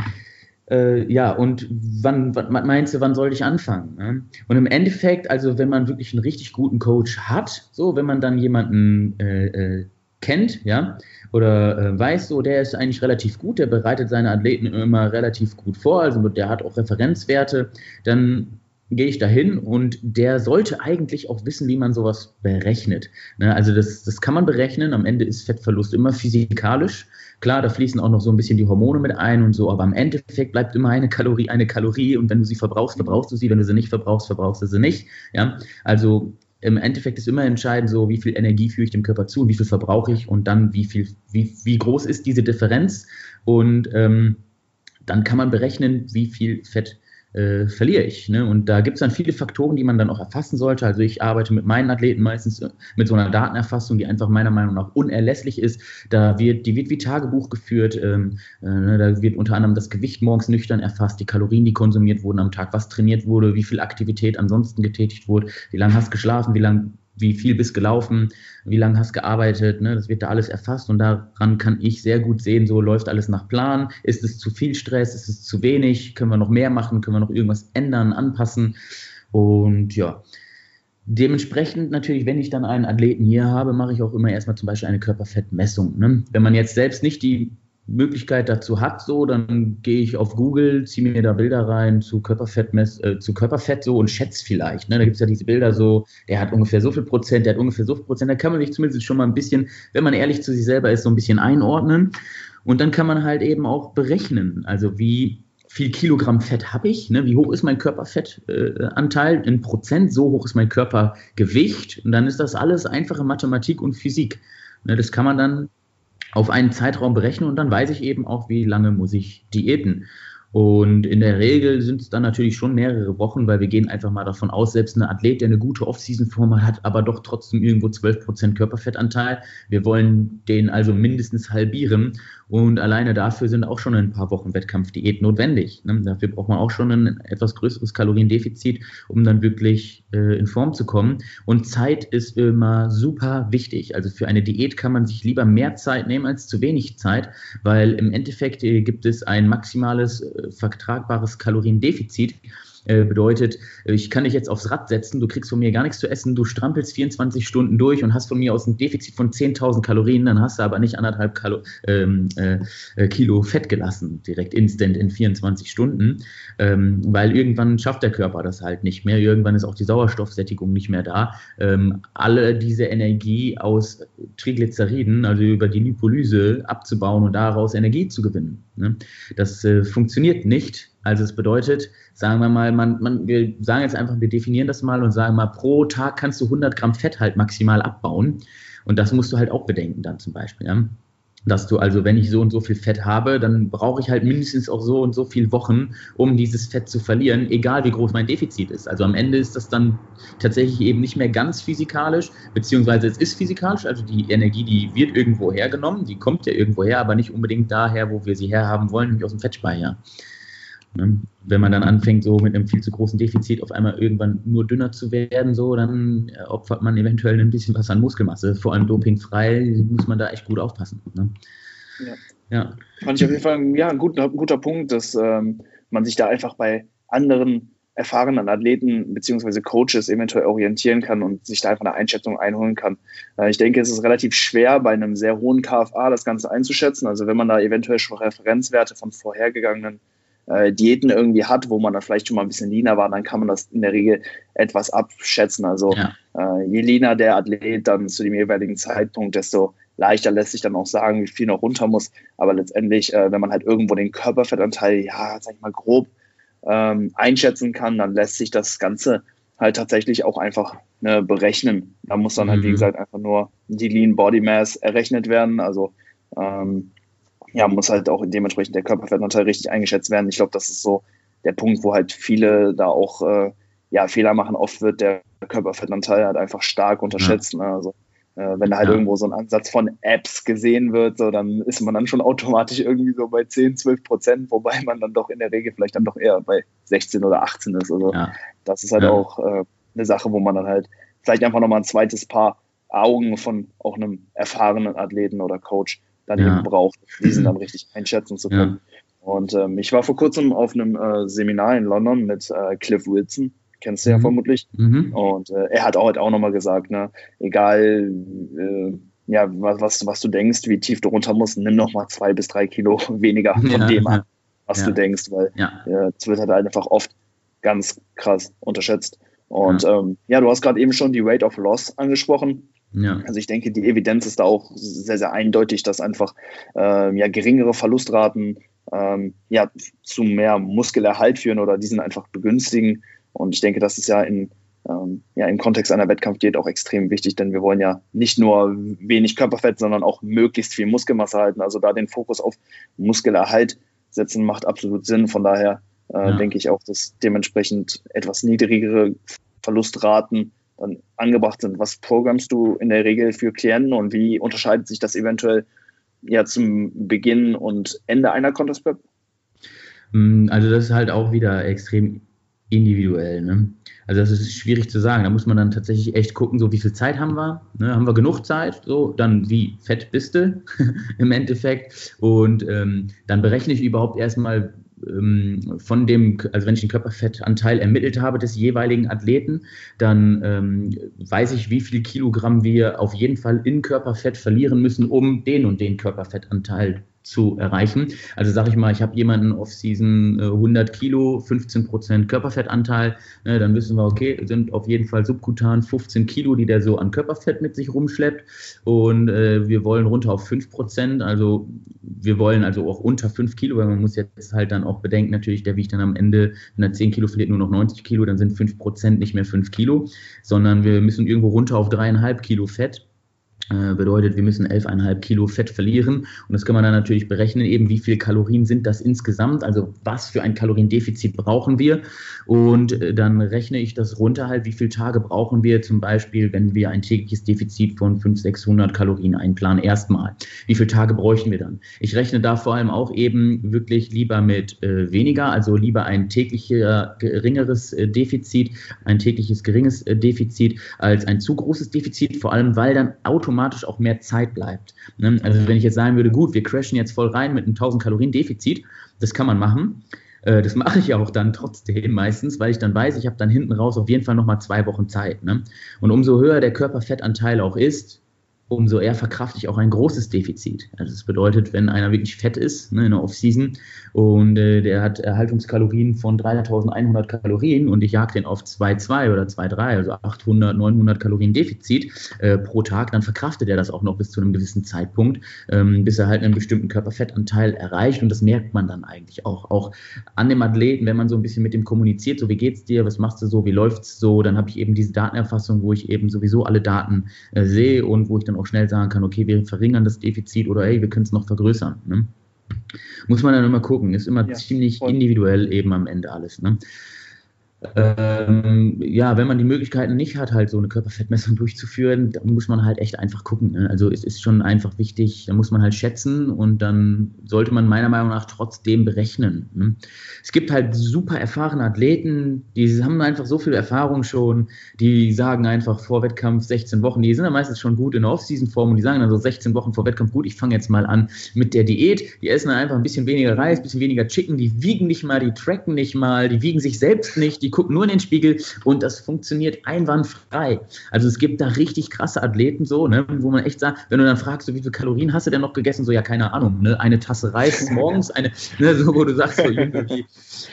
äh, ja, und wann, wann meinst du, wann soll ich anfangen? Ne? Und im Endeffekt, also wenn man wirklich einen richtig guten Coach hat, so, wenn man dann jemanden äh, äh, kennt, ja, oder äh, weiß so, der ist eigentlich relativ gut, der bereitet seine Athleten immer relativ gut vor, also der hat auch Referenzwerte, dann gehe ich dahin und der sollte eigentlich auch wissen, wie man sowas berechnet. Ne? Also das, das kann man berechnen, am Ende ist Fettverlust immer physikalisch. Klar, da fließen auch noch so ein bisschen die Hormone mit ein und so, aber im Endeffekt bleibt immer eine Kalorie eine Kalorie und wenn du sie verbrauchst, verbrauchst du sie, wenn du sie nicht verbrauchst, verbrauchst du sie nicht. Ja, also im Endeffekt ist immer entscheidend, so wie viel Energie führe ich dem Körper zu wie viel verbrauche ich und dann wie viel, wie, wie groß ist diese Differenz und ähm, dann kann man berechnen, wie viel Fett äh, verliere ich. Ne? Und da gibt es dann viele Faktoren, die man dann auch erfassen sollte. Also ich arbeite mit meinen Athleten meistens äh, mit so einer Datenerfassung, die einfach meiner Meinung nach unerlässlich ist. Da wird, die wird wie Tagebuch geführt. Ähm, äh, ne? da wird unter anderem das Gewicht morgens nüchtern erfasst, die Kalorien, die konsumiert wurden am Tag, was trainiert wurde, wie viel Aktivität ansonsten getätigt wurde, wie lange hast du geschlafen, wie lange wie viel bist gelaufen, wie lange hast gearbeitet, ne? das wird da alles erfasst und daran kann ich sehr gut sehen, so läuft alles nach Plan, ist es zu viel Stress, ist es zu wenig, können wir noch mehr machen, können wir noch irgendwas ändern, anpassen und ja, Dementsprechend natürlich, wenn ich dann einen Athleten hier habe, mache ich auch immer erstmal zum Beispiel eine Körperfettmessung. Ne? Wenn man jetzt selbst nicht die Möglichkeit dazu hat, so, dann gehe ich auf Google, ziehe mir da Bilder rein zu Körperfett, äh, zu Körperfett so und schätze vielleicht. Ne? Da gibt es ja diese Bilder so, der hat ungefähr so viel Prozent, der hat ungefähr so viel Prozent. Da kann man sich zumindest schon mal ein bisschen, wenn man ehrlich zu sich selber ist, so ein bisschen einordnen. Und dann kann man halt eben auch berechnen, also wie viel Kilogramm Fett habe ich, ne? wie hoch ist mein Körperfettanteil äh, in Prozent, so hoch ist mein Körpergewicht. Und dann ist das alles einfache Mathematik und Physik. Ne? Das kann man dann auf einen Zeitraum berechnen und dann weiß ich eben auch, wie lange muss ich diäten. Und in der Regel sind es dann natürlich schon mehrere Wochen, weil wir gehen einfach mal davon aus, selbst ein Athlet, der eine gute Off-Season-Form hat, aber doch trotzdem irgendwo 12% Körperfettanteil. Wir wollen den also mindestens halbieren. Und alleine dafür sind auch schon ein paar Wochen Wettkampfdiät notwendig. Ne? Dafür braucht man auch schon ein etwas größeres Kaloriendefizit, um dann wirklich äh, in Form zu kommen. Und Zeit ist immer super wichtig. Also für eine Diät kann man sich lieber mehr Zeit nehmen als zu wenig Zeit, weil im Endeffekt äh, gibt es ein maximales äh, vertragbares Kaloriendefizit. Äh, bedeutet, ich kann dich jetzt aufs Rad setzen, du kriegst von mir gar nichts zu essen, du strampelst 24 Stunden durch und hast von mir aus ein Defizit von 10.000 Kalorien, dann hast du aber nicht anderthalb Kalo, ähm, äh, äh, Kilo Fett gelassen, direkt instant in 24 Stunden, ähm, weil irgendwann schafft der Körper das halt nicht mehr, irgendwann ist auch die Sauerstoffsättigung nicht mehr da. Ähm, alle diese Energie aus Triglyceriden, also über die Lipolyse abzubauen und daraus Energie zu gewinnen. Ne? Das äh, funktioniert nicht. Also es bedeutet, sagen wir mal, man, man, wir sagen jetzt einfach, wir definieren das mal und sagen mal, pro Tag kannst du 100 Gramm Fett halt maximal abbauen. Und das musst du halt auch bedenken dann zum Beispiel. Ja? Dass du also, wenn ich so und so viel Fett habe, dann brauche ich halt mindestens auch so und so viele Wochen, um dieses Fett zu verlieren, egal wie groß mein Defizit ist. Also am Ende ist das dann tatsächlich eben nicht mehr ganz physikalisch, beziehungsweise es ist physikalisch, also die Energie, die wird irgendwo hergenommen, die kommt ja irgendwo her, aber nicht unbedingt daher, wo wir sie herhaben wollen, nämlich aus dem Fettspeicher. Ne? Wenn man dann anfängt, so mit einem viel zu großen Defizit auf einmal irgendwann nur dünner zu werden, so, dann opfert man eventuell ein bisschen was an Muskelmasse. Vor allem dopingfrei muss man da echt gut aufpassen. Ne? Ja. ja. Fand ich auf jeden Fall ja, ein, guter, ein guter Punkt, dass ähm, man sich da einfach bei anderen erfahrenen Athleten beziehungsweise Coaches eventuell orientieren kann und sich da einfach eine Einschätzung einholen kann. Äh, ich denke, es ist relativ schwer, bei einem sehr hohen KFA das Ganze einzuschätzen. Also wenn man da eventuell schon Referenzwerte von vorhergegangenen äh, Diäten irgendwie hat, wo man dann vielleicht schon mal ein bisschen leaner war, dann kann man das in der Regel etwas abschätzen. Also ja. äh, je leaner der Athlet dann zu dem jeweiligen Zeitpunkt, desto leichter lässt sich dann auch sagen, wie viel noch runter muss. Aber letztendlich, äh, wenn man halt irgendwo den Körperfettanteil, ja, sag ich mal, grob ähm, einschätzen kann, dann lässt sich das Ganze halt tatsächlich auch einfach ne, berechnen. Da muss dann halt, wie mhm. gesagt, einfach nur die Lean Body Mass errechnet werden. Also ähm, ja, muss halt auch dementsprechend der Körperfettanteil richtig eingeschätzt werden. Ich glaube, das ist so der Punkt, wo halt viele da auch äh, ja, Fehler machen. Oft wird der Körperfettanteil halt einfach stark unterschätzt. Ja. Ne? Also äh, wenn da halt ja. irgendwo so ein Ansatz von Apps gesehen wird, so, dann ist man dann schon automatisch irgendwie so bei 10, 12 Prozent, wobei man dann doch in der Regel vielleicht dann doch eher bei 16 oder 18 ist. Also ja. das ist halt auch äh, eine Sache, wo man dann halt vielleicht einfach nochmal ein zweites Paar Augen von auch einem erfahrenen Athleten oder Coach dann eben braucht, diesen dann richtig einschätzen zu können. Und ähm, ich war vor kurzem auf einem äh, Seminar in London mit äh, Cliff Wilson kennst du ja mhm. vermutlich. Mhm. Und äh, er hat auch, halt auch nochmal gesagt, ne, egal äh, ja, was, was du denkst, wie tief du runter musst, nimm nochmal zwei bis drei Kilo weniger von ja, dem an, was ja. du denkst, weil es wird halt einfach oft ganz krass unterschätzt. Und ja, ähm, ja du hast gerade eben schon die Rate of Loss angesprochen. Ja. Also ich denke, die Evidenz ist da auch sehr, sehr eindeutig, dass einfach äh, ja, geringere Verlustraten ähm, ja, zu mehr Muskelerhalt führen oder diesen einfach begünstigen. Und ich denke, das ist ja in ähm, ja, im Kontext einer Wettkampfdiät auch extrem wichtig, denn wir wollen ja nicht nur wenig Körperfett, sondern auch möglichst viel Muskelmasse halten. Also da den Fokus auf Muskelerhalt setzen, macht absolut Sinn. Von daher äh, ja. denke ich auch, dass dementsprechend etwas niedrigere Verlustraten angebracht sind. Was programmst du in der Regel für Klienten und wie unterscheidet sich das eventuell ja zum Beginn und Ende einer Contest Prep? Mm, also das ist halt auch wieder extrem individuell. Ne? Also das ist schwierig zu sagen. Da muss man dann tatsächlich echt gucken, so wie viel Zeit haben wir? Ne? Haben wir genug Zeit? So, dann wie fett bist du im Endeffekt? Und ähm, dann berechne ich überhaupt erstmal ähm, von dem, also wenn ich den Körperfettanteil ermittelt habe des jeweiligen Athleten, dann ähm, weiß ich, wie viel Kilogramm wir auf jeden Fall in Körperfett verlieren müssen, um den und den Körperfettanteil zu erreichen. Also sage ich mal, ich habe jemanden Off-Season äh, 100 Kilo, 15 Prozent Körperfettanteil, ne, dann wissen wir, okay, sind auf jeden Fall subkutan 15 Kilo, die der so an Körperfett mit sich rumschleppt. Und äh, wir wollen runter auf 5 Prozent, also wir wollen also auch unter 5 Kilo, weil man muss jetzt halt dann auch bedenken, natürlich, der wiegt dann am Ende, wenn er 10 Kilo verliert, nur noch 90 Kilo, dann sind 5 Prozent nicht mehr 5 Kilo, sondern wir müssen irgendwo runter auf 3,5 Kilo Fett. äh, bedeutet, wir müssen 11,5 Kilo Fett verlieren. Und das kann man dann natürlich berechnen, eben wie viel Kalorien sind das insgesamt, also was für ein Kaloriendefizit brauchen wir. Und äh, dann rechne ich das runter halt, wie viele Tage brauchen wir zum Beispiel, wenn wir ein tägliches Defizit von 500, 600 Kalorien einplanen, erstmal. Wie viele Tage bräuchten wir dann? Ich rechne da vor allem auch eben wirklich lieber mit äh, weniger, also lieber ein täglicher geringeres äh, Defizit, ein tägliches geringes äh, Defizit als ein zu großes Defizit, vor allem weil dann automatisch automatisch auch mehr Zeit bleibt. Ne? Also wenn ich jetzt sagen würde, gut, wir crashen jetzt voll rein mit einem 1000 Kalorien Defizit, das kann man machen. Äh, das mache ich auch dann trotzdem meistens, weil ich dann weiß, ich habe dann hinten raus auf jeden Fall nochmal zwei Wochen Zeit. Ne? Und umso höher der Körperfettanteil auch ist, umso eher verkrafte ich auch ein großes Defizit. Also das bedeutet, wenn einer wirklich fett ist ne, in der Off-Season und äh, der hat Erhaltungskalorien von 3100 Kalorien und ich jag den auf 2,2 oder 2,3, also 800, 900 Kalorien Defizit äh, pro Tag, dann verkraftet er das auch noch bis zu einem gewissen Zeitpunkt, ähm, bis er halt einen bestimmten Körperfettanteil erreicht und das merkt man dann eigentlich auch. Auch an dem Athleten, wenn man so ein bisschen mit dem kommuniziert, so wie geht's dir, was machst du so, wie läuft's so, dann habe ich eben diese Datenerfassung, wo ich eben sowieso alle Daten äh, sehe und wo ich dann auch schnell sagen kann, okay, wir verringern das Defizit oder hey, wir können es noch vergrößern. Ne? Muss man dann immer gucken, ist immer ja, ziemlich voll. individuell eben am Ende alles. Ne? Ähm, ja, wenn man die Möglichkeiten nicht hat, halt so eine Körperfettmessung durchzuführen, dann muss man halt echt einfach gucken. Ne? Also es ist schon einfach wichtig, da muss man halt schätzen und dann sollte man meiner Meinung nach trotzdem berechnen. Ne? Es gibt halt super erfahrene Athleten, die haben einfach so viel Erfahrung schon, die sagen einfach vor Wettkampf 16 Wochen, die sind dann meistens schon gut in der Off-Season-Form und die sagen dann so 16 Wochen vor Wettkampf, gut, ich fange jetzt mal an mit der Diät, die essen dann einfach ein bisschen weniger Reis, ein bisschen weniger Chicken, die wiegen nicht mal, die tracken nicht mal, die wiegen sich selbst nicht, die gucken nur in den Spiegel und das funktioniert einwandfrei. Also es gibt da richtig krasse Athleten so, ne, wo man echt sagt, wenn du dann fragst, so, wie viele Kalorien hast du denn noch gegessen, so ja, keine Ahnung, ne, eine Tasse Reis morgens, eine, ne, so, wo du sagst, so irgendwie,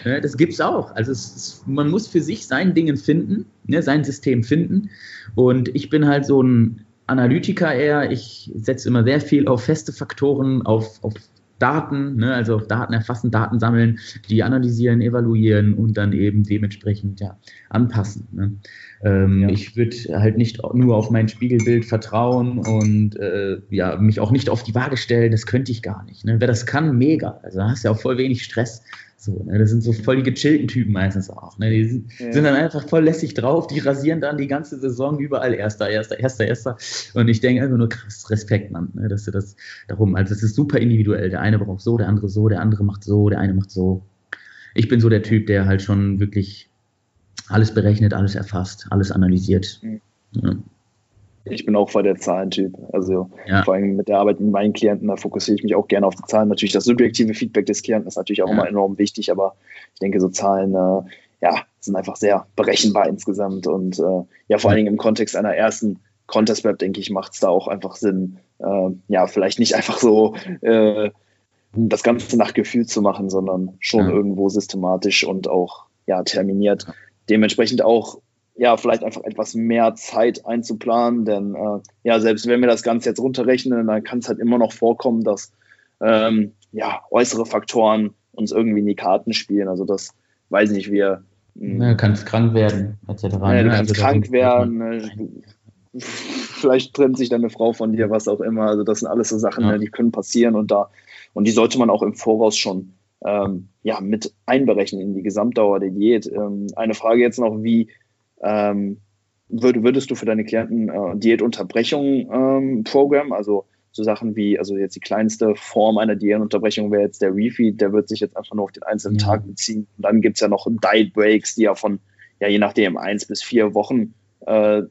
ne, das gibt's auch. Also es, man muss für sich sein Dingen finden, ne, sein System finden und ich bin halt so ein Analytiker eher. Ich setze immer sehr viel auf feste Faktoren, auf, auf Daten, ne, also Daten erfassen, Daten sammeln, die analysieren, evaluieren und dann eben dementsprechend ja, anpassen. Ne. Ähm, ja. Ich würde halt nicht nur auf mein Spiegelbild vertrauen und äh, ja, mich auch nicht auf die Waage stellen, das könnte ich gar nicht. Ne. Wer das kann, mega. Also da hast du ja auch voll wenig Stress. So, ne? Das sind so voll die gechillten Typen meistens auch. Ne? Die sind, ja. sind, dann einfach voll lässig drauf, die rasieren dann die ganze Saison überall Erster, Erster, Erster, Erster. Und ich denke einfach nur krass Respekt, Mann, ne? dass du das darum, also es ist super individuell. Der eine braucht so, der andere so, der andere macht so, der eine macht so. Ich bin so der Typ, der halt schon wirklich alles berechnet, alles erfasst, alles analysiert. Mhm. Ja ich bin auch voll der Zahlentyp. Also ja. vor allem mit der Arbeit mit meinen Klienten, da fokussiere ich mich auch gerne auf die Zahlen. Natürlich das subjektive Feedback des Klienten ist natürlich auch ja. immer enorm wichtig, aber ich denke, so Zahlen, äh, ja, sind einfach sehr berechenbar insgesamt. Und äh, ja, vor allen Dingen im Kontext einer ersten Contest Web, denke ich, macht es da auch einfach Sinn, äh, ja, vielleicht nicht einfach so äh, das Ganze nach Gefühl zu machen, sondern schon ja. irgendwo systematisch und auch ja, terminiert. Dementsprechend auch ja, vielleicht einfach etwas mehr Zeit einzuplanen, denn äh, ja, selbst wenn wir das Ganze jetzt runterrechnen, dann kann es halt immer noch vorkommen, dass ähm, ja, äußere Faktoren uns irgendwie in die Karten spielen. Also das weiß nicht, wir. Ja, kannst krank werden, etc. Ja, du ne? kannst also krank werden. Ne? Vielleicht trennt sich deine Frau von dir, was auch immer. Also das sind alles so Sachen, ja. ne, die können passieren und da und die sollte man auch im Voraus schon ähm, ja, mit einberechnen in die Gesamtdauer der Diät. Ähm, eine Frage jetzt noch, wie ähm, würd, würdest du für deine Klienten äh, Diätunterbrechung ähm, Programm, also so Sachen wie, also jetzt die kleinste Form einer Diätunterbrechung wäre jetzt der Refeed, der wird sich jetzt einfach nur auf den einzelnen ja. Tag beziehen. Und dann gibt es ja noch Diet Breaks, die ja von, ja je nachdem, eins bis vier Wochen äh,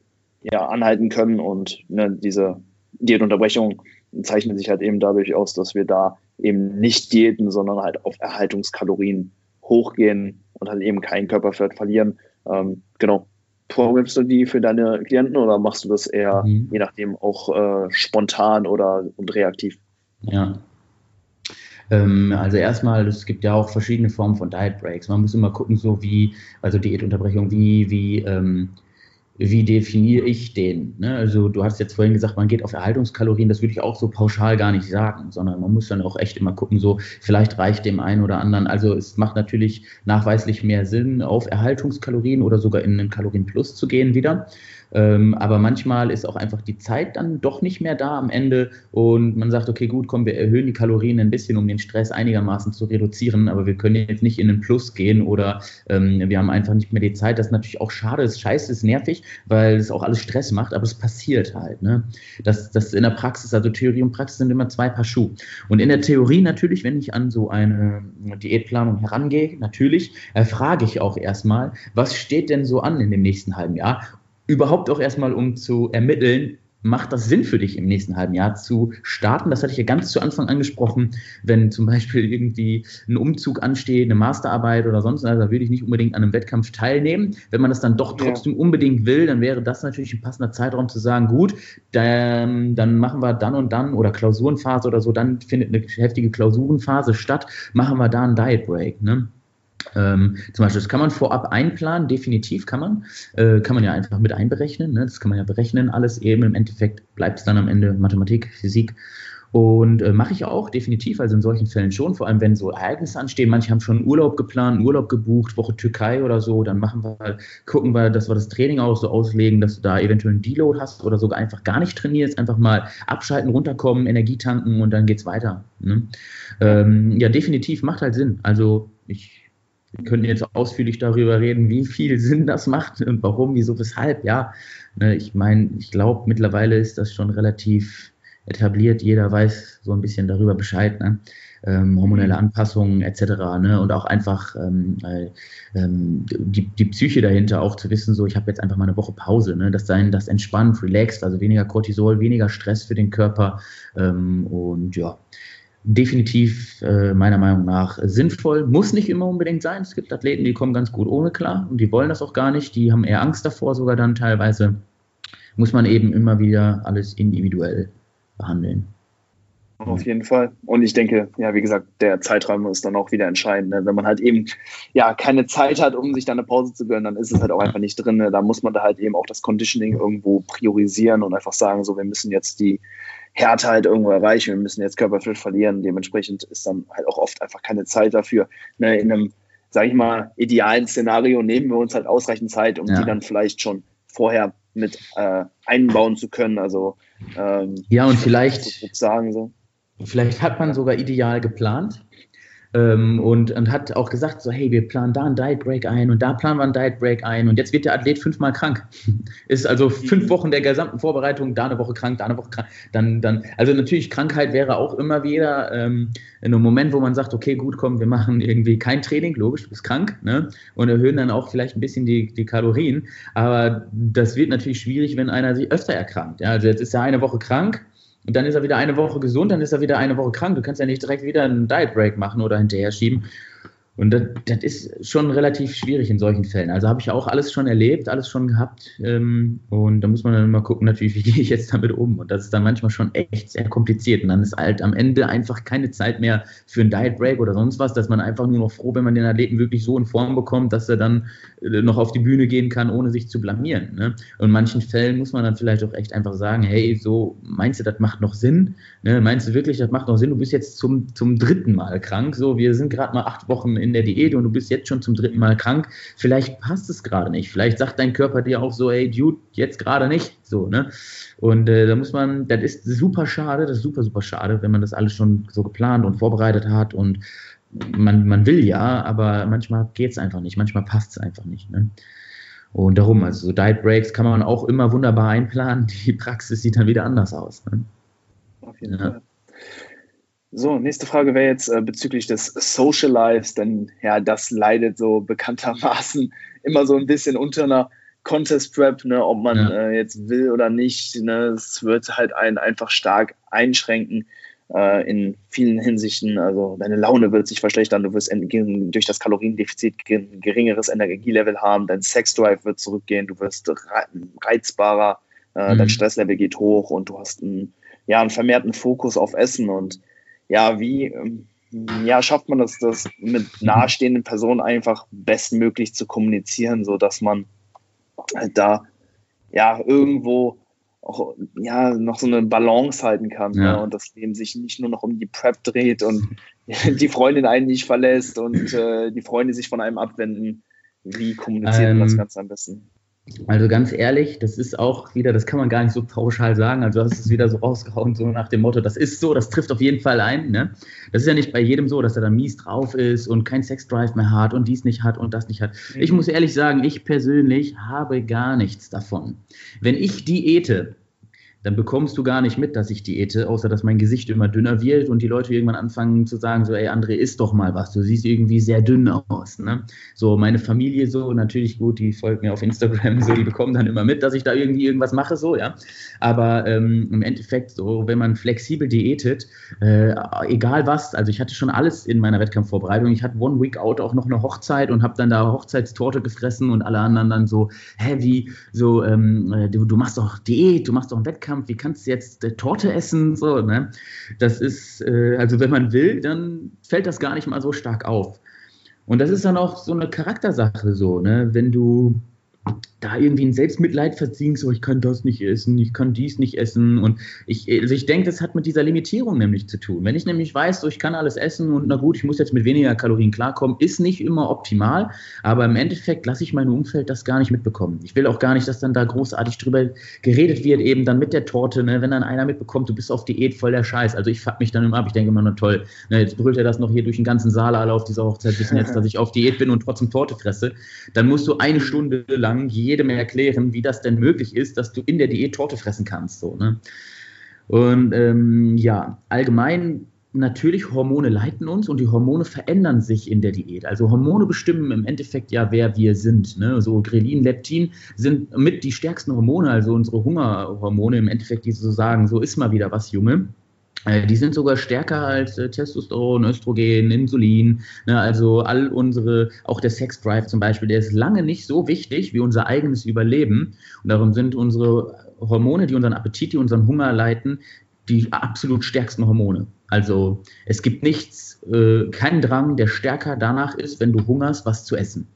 ja, anhalten können. Und ne, diese Diätunterbrechung zeichnet sich halt eben dadurch aus, dass wir da eben nicht diäten, sondern halt auf Erhaltungskalorien hochgehen und halt eben keinen Körperfett verlieren. Ähm, genau, programmst du die für deine Klienten oder machst du das eher, mhm. je nachdem, auch äh, spontan oder und reaktiv? Ja. Ähm, also erstmal, es gibt ja auch verschiedene Formen von Diet Breaks. Man muss immer gucken, so wie, also Diätunterbrechung, wie, wie ähm, wie definiere ich den? Ne? Also du hast jetzt vorhin gesagt, man geht auf Erhaltungskalorien, das würde ich auch so pauschal gar nicht sagen, sondern man muss dann auch echt immer gucken, so vielleicht reicht dem einen oder anderen. Also es macht natürlich nachweislich mehr Sinn, auf Erhaltungskalorien oder sogar in einen Kalorienplus zu gehen wieder. Ähm, aber manchmal ist auch einfach die Zeit dann doch nicht mehr da am Ende und man sagt, okay, gut, komm, wir erhöhen die Kalorien ein bisschen, um den Stress einigermaßen zu reduzieren, aber wir können jetzt nicht in den Plus gehen oder ähm, wir haben einfach nicht mehr die Zeit. Das ist natürlich auch schade, ist scheiße, ist nervig, weil es auch alles Stress macht, aber es passiert halt. Ne? Das, das in der Praxis, also Theorie und Praxis sind immer zwei Paar Schuhe. Und in der Theorie natürlich, wenn ich an so eine Diätplanung herangehe, natürlich erfrage ich auch erstmal, was steht denn so an in dem nächsten halben Jahr überhaupt auch erstmal, um zu ermitteln, macht das Sinn für dich im nächsten halben Jahr zu starten? Das hatte ich ja ganz zu Anfang angesprochen, wenn zum Beispiel irgendwie ein Umzug ansteht, eine Masterarbeit oder sonst was, da würde ich nicht unbedingt an einem Wettkampf teilnehmen. Wenn man das dann doch trotzdem ja. unbedingt will, dann wäre das natürlich ein passender Zeitraum zu sagen, gut, dann, dann machen wir dann und dann oder Klausurenphase oder so, dann findet eine heftige Klausurenphase statt, machen wir da einen Diet Break. Ne? Ähm, zum Beispiel, das kann man vorab einplanen, definitiv kann man. Äh, kann man ja einfach mit einberechnen. Ne? Das kann man ja berechnen, alles eben. Im Endeffekt bleibt es dann am Ende Mathematik, Physik. Und äh, mache ich auch definitiv, also in solchen Fällen schon, vor allem wenn so Ereignisse anstehen. Manche haben schon Urlaub geplant, Urlaub gebucht, Woche Türkei oder so. Dann machen wir, gucken wir, dass wir das Training auch so auslegen, dass du da eventuell einen Deload hast oder sogar einfach gar nicht trainierst, einfach mal abschalten, runterkommen, Energie tanken und dann geht's weiter. Ne? Ähm, ja, definitiv macht halt Sinn. Also ich wir können jetzt ausführlich darüber reden, wie viel Sinn das macht und warum, wieso, weshalb. Ja, ne, ich meine, ich glaube, mittlerweile ist das schon relativ etabliert. Jeder weiß so ein bisschen darüber Bescheid. Ne? Ähm, hormonelle Anpassungen etc. Ne? Und auch einfach ähm, äh, ähm, die, die Psyche dahinter auch zu wissen, so ich habe jetzt einfach mal eine Woche Pause, ne? das sein, das entspannt, relaxed, also weniger Cortisol, weniger Stress für den Körper ähm, und ja, definitiv äh, meiner Meinung nach sinnvoll. Muss nicht immer unbedingt sein. Es gibt Athleten, die kommen ganz gut ohne klar und die wollen das auch gar nicht. Die haben eher Angst davor, sogar dann teilweise. Muss man eben immer wieder alles individuell behandeln. Auf jeden Fall. Und ich denke, ja, wie gesagt, der Zeitraum ist dann auch wieder entscheidend. Ne? Wenn man halt eben ja keine Zeit hat, um sich dann eine Pause zu gönnen, dann ist es halt auch einfach nicht drin. Ne? Da muss man da halt eben auch das Conditioning irgendwo priorisieren und einfach sagen, so, wir müssen jetzt die Härte halt irgendwo erreichen, wir müssen jetzt Körperfett verlieren. Dementsprechend ist dann halt auch oft einfach keine Zeit dafür. Ne? In einem, sage ich mal, idealen Szenario nehmen wir uns halt ausreichend Zeit, um ja. die dann vielleicht schon vorher mit äh, einbauen zu können. Also ähm, ja, und vielleicht sagen so Vielleicht hat man sogar ideal geplant ähm, und, und hat auch gesagt, so, hey, wir planen da einen Diet Break ein und da planen wir einen Diet Break ein und jetzt wird der Athlet fünfmal krank. Ist also fünf Wochen der gesamten Vorbereitung, da eine Woche krank, da eine Woche krank. Dann, dann, also natürlich, Krankheit wäre auch immer wieder ähm, in einem Moment, wo man sagt, okay, gut, komm, wir machen irgendwie kein Training, logisch, du bist krank, ne? Und erhöhen dann auch vielleicht ein bisschen die, die Kalorien. Aber das wird natürlich schwierig, wenn einer sich öfter erkrankt. Ja? Also jetzt ist er eine Woche krank, und dann ist er wieder eine Woche gesund, dann ist er wieder eine Woche krank. Du kannst ja nicht direkt wieder einen Diet Break machen oder hinterher schieben. Und das, das, ist schon relativ schwierig in solchen Fällen. Also habe ich auch alles schon erlebt, alles schon gehabt. Ähm, und da muss man dann mal gucken, natürlich, wie gehe ich jetzt damit um. Und das ist dann manchmal schon echt sehr kompliziert. Und dann ist halt am Ende einfach keine Zeit mehr für einen Diet Break oder sonst was, dass man einfach nur noch froh, wenn man den Athleten wirklich so in Form bekommt, dass er dann äh, noch auf die Bühne gehen kann, ohne sich zu blamieren. Ne? Und in manchen Fällen muss man dann vielleicht auch echt einfach sagen, hey, so meinst du, das macht noch Sinn? Ne? Meinst du wirklich, das macht noch Sinn? Du bist jetzt zum, zum dritten Mal krank. So, wir sind gerade mal acht Wochen in der Diät und du bist jetzt schon zum dritten Mal krank. Vielleicht passt es gerade nicht. Vielleicht sagt dein Körper dir auch so, hey, Dude, jetzt gerade nicht. So, ne? Und äh, da muss man, das ist super schade, das ist super, super schade, wenn man das alles schon so geplant und vorbereitet hat und man, man will ja, aber manchmal geht es einfach nicht, manchmal passt es einfach nicht. Ne? Und darum, also so Diet Breaks kann man auch immer wunderbar einplanen. Die Praxis sieht dann wieder anders aus. Ne? Auf jeden ja. Fall. So, nächste Frage wäre jetzt äh, bezüglich des Social Lives, denn ja, das leidet so bekanntermaßen immer so ein bisschen unter einer Contest Prep, ne, ob man ja. äh, jetzt will oder nicht. Ne, es wird halt einen einfach stark einschränken äh, in vielen Hinsichten. Also deine Laune wird sich verschlechtern, du wirst durch das Kaloriendefizit ein geringeres Energielevel haben, dein Sexdrive wird zurückgehen, du wirst reizbarer, äh, mhm. dein Stresslevel geht hoch und du hast einen, ja, einen vermehrten Fokus auf Essen und ja, wie ähm, ja, schafft man das, das mit nahestehenden Personen einfach bestmöglich zu kommunizieren, so dass man halt da ja irgendwo auch ja noch so eine Balance halten kann ja. ne? und das Leben sich nicht nur noch um die Prep dreht und die Freundin einen nicht verlässt und äh, die Freunde sich von einem abwenden. Wie kommuniziert ähm, man das Ganze am besten? Also ganz ehrlich, das ist auch wieder, das kann man gar nicht so pauschal sagen. Also du hast es wieder so rausgehauen, so nach dem Motto, das ist so, das trifft auf jeden Fall ein. Ne? Das ist ja nicht bei jedem so, dass er dann mies drauf ist und kein Sexdrive mehr hat und dies nicht hat und das nicht hat. Mhm. Ich muss ehrlich sagen, ich persönlich habe gar nichts davon. Wenn ich diete, dann bekommst du gar nicht mit, dass ich diete, außer dass mein Gesicht immer dünner wird und die Leute irgendwann anfangen zu sagen, so, ey, André, isst doch mal was, du siehst irgendwie sehr dünn aus. Ne? So, meine Familie so, natürlich gut, die folgen mir auf Instagram, so, die bekommen dann immer mit, dass ich da irgendwie irgendwas mache, so, ja. Aber ähm, im Endeffekt, so, wenn man flexibel diätet, äh, egal was, also ich hatte schon alles in meiner Wettkampfvorbereitung, ich hatte One Week Out auch noch eine Hochzeit und habe dann da Hochzeitstorte gefressen und alle anderen dann so, hä, wie, so, ähm, äh, du, du machst doch Diät, du machst doch einen Wettkampf, Wettkampf, wie kannst du jetzt äh, Torte essen? So, ne? Das ist, äh, also wenn man will, dann fällt das gar nicht mal so stark auf. Und das ist dann auch so eine Charaktersache so, ne? Wenn du da irgendwie ein Selbstmitleid verzinkst, so ich kann das nicht essen, ich kann dies nicht essen. Und ich, also ich denke, das hat mit dieser Limitierung nämlich zu tun. Wenn ich nämlich weiß, so ich kann alles essen und na gut, ich muss jetzt mit weniger Kalorien klarkommen, ist nicht immer optimal, aber im Endeffekt lasse ich mein Umfeld das gar nicht mitbekommen. Ich will auch gar nicht, dass dann da großartig drüber geredet wird, eben dann mit der Torte, ne? wenn dann einer mitbekommt, du bist auf Diät, voll der Scheiß. Also ich fuck mich dann immer ab, ich denke immer, na toll, ne, jetzt brüllt er das noch hier durch den ganzen Saal alle auf dieser Hochzeit, wissen jetzt, dass ich auf Diät bin und trotzdem Torte fresse. Dann musst du eine Stunde lang jedem erklären, wie das denn möglich ist, dass du in der Diät Torte fressen kannst. So, ne? Und ähm, ja, allgemein natürlich Hormone leiten uns und die Hormone verändern sich in der Diät. Also Hormone bestimmen im Endeffekt ja, wer wir sind. Ne? So Grelin, Leptin sind mit die stärksten Hormone, also unsere Hungerhormone im Endeffekt, die so sagen, so ist mal wieder was, Junge. Äh, die sind sogar stärker als äh, Testosteron, Östrogen, Insulin. Ne? Also all unsere, auch der Sexdrive zum Beispiel, der ist lange nicht so wichtig wie unser eigenes Überleben. Und darum sind unsere Hormone, die unseren Appetit, die unseren Hunger leiten, die absolut stärksten Hormone. Also es gibt nichts, äh, keinen Drang, der stärker danach ist, wenn du hungerst, was zu essen.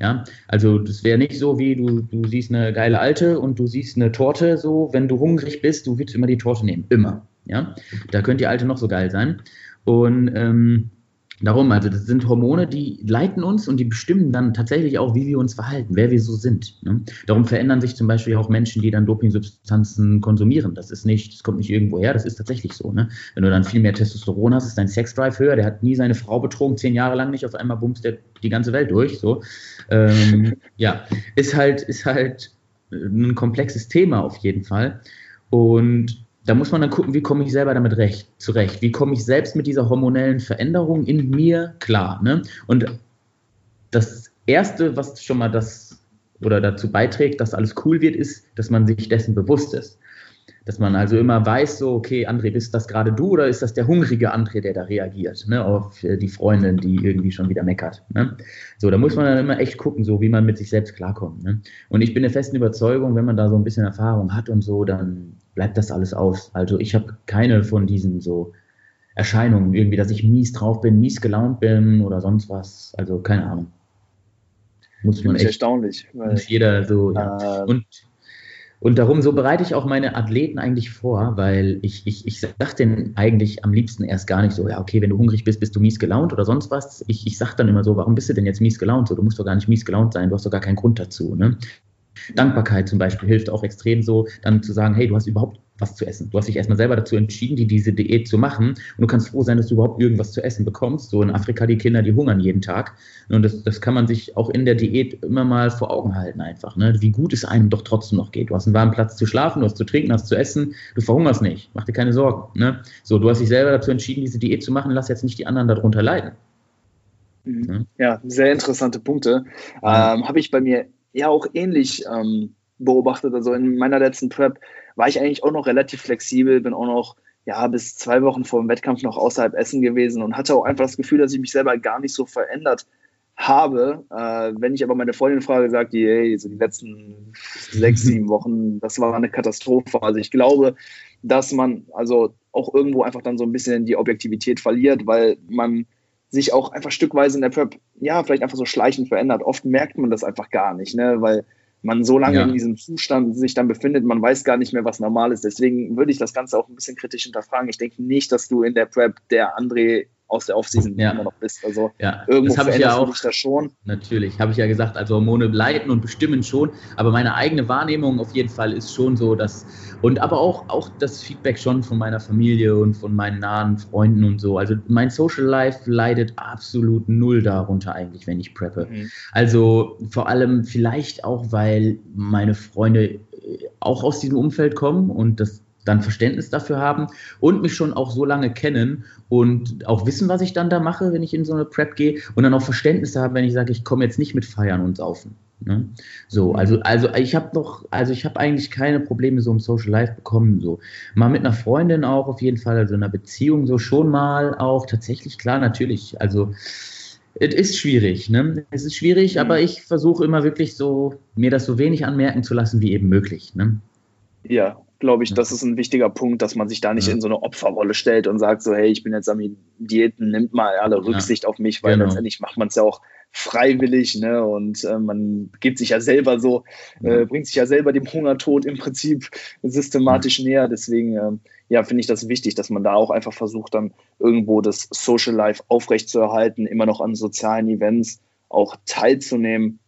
Ja, also das wäre nicht so, wie du, du siehst eine geile Alte und du siehst eine Torte, so, wenn du hungrig bist, du willst immer die Torte nehmen. Immer. Ja, da könnte die Alte noch so geil sein. Und ähm, Darum, also das sind Hormone, die leiten uns und die bestimmen dann tatsächlich auch, wie wir uns verhalten, wer wir so sind. Ne? Darum verändern sich zum Beispiel auch Menschen, die dann Dopingsubstanzen konsumieren. Das ist nicht, das kommt nicht irgendwo her, das ist tatsächlich so. Ne? Wenn du dann viel mehr Testosteron hast, ist dein Sexdrive höher, der hat nie seine Frau betrogen, zehn Jahre lang nicht, auf einmal bumst der die ganze Welt durch. So. Ähm, ja, ist halt, ist halt ein komplexes Thema auf jeden Fall. Und da muss man dann gucken, wie komme ich selber damit recht, zurecht? Wie komme ich selbst mit dieser hormonellen Veränderung in mir klar? Ne? Und das Erste, was schon mal das oder dazu beiträgt, dass alles cool wird, ist, dass man sich dessen bewusst ist. Dass man also immer weiß, so, okay, André, bist das gerade du oder ist das der hungrige André, der da reagiert, ne, auf äh, die Freundin, die irgendwie schon wieder meckert. Ne? So, da muss man dann immer echt gucken, so wie man mit sich selbst klarkommt. Ne? Und ich bin der festen Überzeugung, wenn man da so ein bisschen Erfahrung hat und so, dann bleibt das alles aus. Also ich habe keine von diesen so Erscheinungen, irgendwie, dass ich mies drauf bin, mies gelaunt bin oder sonst was. Also keine Ahnung. Muss man echt. Erstaunlich. Weil, jeder so. Äh, ja. Und und darum, so bereite ich auch meine Athleten eigentlich vor, weil ich, ich, ich sage denen eigentlich am liebsten erst gar nicht so, ja, okay, wenn du hungrig bist, bist du mies gelaunt oder sonst was. Ich, ich sage dann immer so, warum bist du denn jetzt mies gelaunt? So, du musst doch gar nicht mies gelaunt sein, du hast doch gar keinen Grund dazu. Ne? Dankbarkeit zum Beispiel hilft auch extrem so, dann zu sagen, hey, du hast überhaupt was zu essen. Du hast dich erstmal selber dazu entschieden, die, diese Diät zu machen und du kannst froh sein, dass du überhaupt irgendwas zu essen bekommst. So in Afrika, die Kinder, die hungern jeden Tag. Und das, das kann man sich auch in der Diät immer mal vor Augen halten einfach, ne? wie gut es einem doch trotzdem noch geht. Du hast einen warmen Platz zu schlafen, du hast zu trinken, hast zu essen, du verhungerst nicht, mach dir keine Sorgen. Ne? So, du hast dich selber dazu entschieden, diese Diät zu machen, lass jetzt nicht die anderen darunter leiden. Mhm. Ja, sehr interessante Punkte. Ähm, Habe ich bei mir ja auch ähnlich ähm, beobachtet. Also in meiner letzten Prep war ich eigentlich auch noch relativ flexibel, bin auch noch ja, bis zwei Wochen vor dem Wettkampf noch außerhalb Essen gewesen und hatte auch einfach das Gefühl, dass ich mich selber gar nicht so verändert habe. Äh, wenn ich aber meine Freundin frage, sagt die, hey, so die letzten sechs, sieben Wochen, das war eine Katastrophe. Also ich glaube, dass man also auch irgendwo einfach dann so ein bisschen die Objektivität verliert, weil man sich auch einfach stückweise in der Prep, ja, vielleicht einfach so schleichend verändert. Oft merkt man das einfach gar nicht, ne? weil man so lange ja. in diesem Zustand sich dann befindet, man weiß gar nicht mehr, was normal ist. Deswegen würde ich das Ganze auch ein bisschen kritisch hinterfragen. Ich denke nicht, dass du in der Prep der André aus der Offseason ja. immer noch bist. Also ja. irgendwo das ich ja auch, das schon. Natürlich, habe ich ja gesagt, also Hormone leiten und bestimmen schon, aber meine eigene Wahrnehmung auf jeden Fall ist schon so, dass und aber auch, auch das Feedback schon von meiner Familie und von meinen nahen Freunden und so. Also mein Social Life leidet absolut null darunter eigentlich, wenn ich preppe. Mhm. Also vor allem vielleicht auch, weil meine Freunde äh, auch aus diesem Umfeld kommen und das dann Verständnis dafür haben und mich schon auch so lange kennen und auch wissen, was ich dann da mache, wenn ich in so eine Prep gehe und dann auch Verständnis haben, wenn ich sage, ich komme jetzt nicht mit Feiern und Saufen. Ne? So, also, also ich habe noch, also ich habe eigentlich keine Probleme so im Social Life bekommen. So. Mal mit einer Freundin auch auf jeden Fall, also in einer Beziehung so schon mal auch, tatsächlich, klar, natürlich. Also es ist schwierig, ne? Es ist schwierig, aber ich versuche immer wirklich so, mir das so wenig anmerken zu lassen wie eben möglich. Ne? Ja, glaube ich, das ist ein wichtiger Punkt, dass man sich da nicht ja. in so eine Opferrolle stellt und sagt so, hey, ich bin jetzt am Diäten, nimmt mal alle Rücksicht ja. auf mich, weil genau. letztendlich macht man es ja auch freiwillig, ne? Und äh, man gibt sich ja selber so, äh, bringt sich ja selber dem Hungertod im Prinzip systematisch näher. Deswegen, äh, ja, finde ich das wichtig, dass man da auch einfach versucht, dann irgendwo das Social Life aufrechtzuerhalten, immer noch an sozialen Events auch teilzunehmen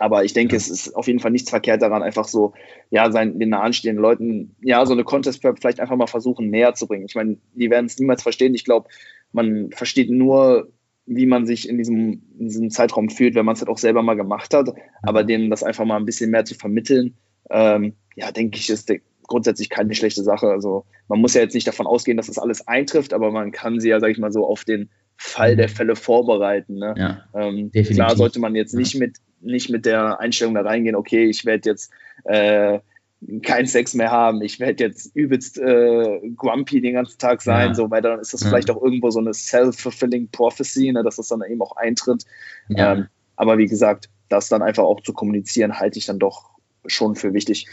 aber ich denke, ja. es ist auf jeden Fall nichts verkehrt daran, einfach so, ja, seinen, den nahestehenden Leuten, ja, so eine Contest-Prep vielleicht einfach mal versuchen, näher zu bringen. Ich meine, die werden es niemals verstehen. Ich glaube, man versteht nur, wie man sich in diesem, in diesem Zeitraum fühlt, wenn man es halt auch selber mal gemacht hat. Aber denen das einfach mal ein bisschen mehr zu vermitteln, ähm, ja, denke ich, ist grundsätzlich keine schlechte Sache. Also man muss ja jetzt nicht davon ausgehen, dass das alles eintrifft, aber man kann sie ja, sag ich mal so, auf den Fall der mhm. Fälle vorbereiten. Ne? Ja, ähm, klar sollte man jetzt nicht mit nicht mit der Einstellung da reingehen, okay, ich werde jetzt äh, keinen Sex mehr haben, ich werde jetzt übelst äh, grumpy den ganzen Tag sein, ja. so, weil dann ist das ja. vielleicht auch irgendwo so eine self-fulfilling prophecy, ne, dass das dann eben auch eintritt. Ja. Ähm, aber wie gesagt, das dann einfach auch zu kommunizieren, halte ich dann doch schon für wichtig.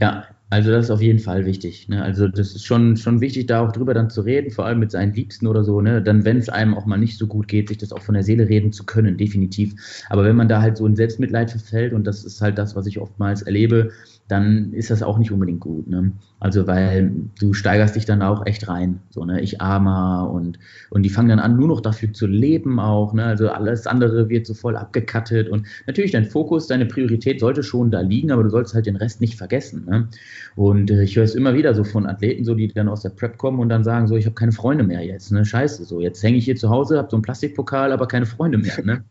Ja, also das ist auf jeden Fall wichtig. Ne? Also das ist schon, schon wichtig, da auch drüber dann zu reden, vor allem mit seinen Liebsten oder so. Ne? Dann, wenn es einem auch mal nicht so gut geht, sich das auch von der Seele reden zu können, definitiv. Aber wenn man da halt so in Selbstmitleid verfällt, und das ist halt das, was ich oftmals erlebe, dann ist das auch nicht unbedingt gut. Ne? Also, weil du steigerst dich dann auch echt rein. So, ne? Ich armer und, und die fangen dann an, nur noch dafür zu leben auch. Ne? Also alles andere wird so voll abgekattet. Und natürlich dein Fokus, deine Priorität sollte schon da liegen, aber du sollst halt den Rest nicht vergessen. Ne? Und äh, ich höre es immer wieder so von Athleten, so die dann aus der Prep kommen und dann sagen: so, ich habe keine Freunde mehr jetzt. Ne? Scheiße, so jetzt hänge ich hier zu Hause, habe so einen Plastikpokal, aber keine Freunde mehr. Ne?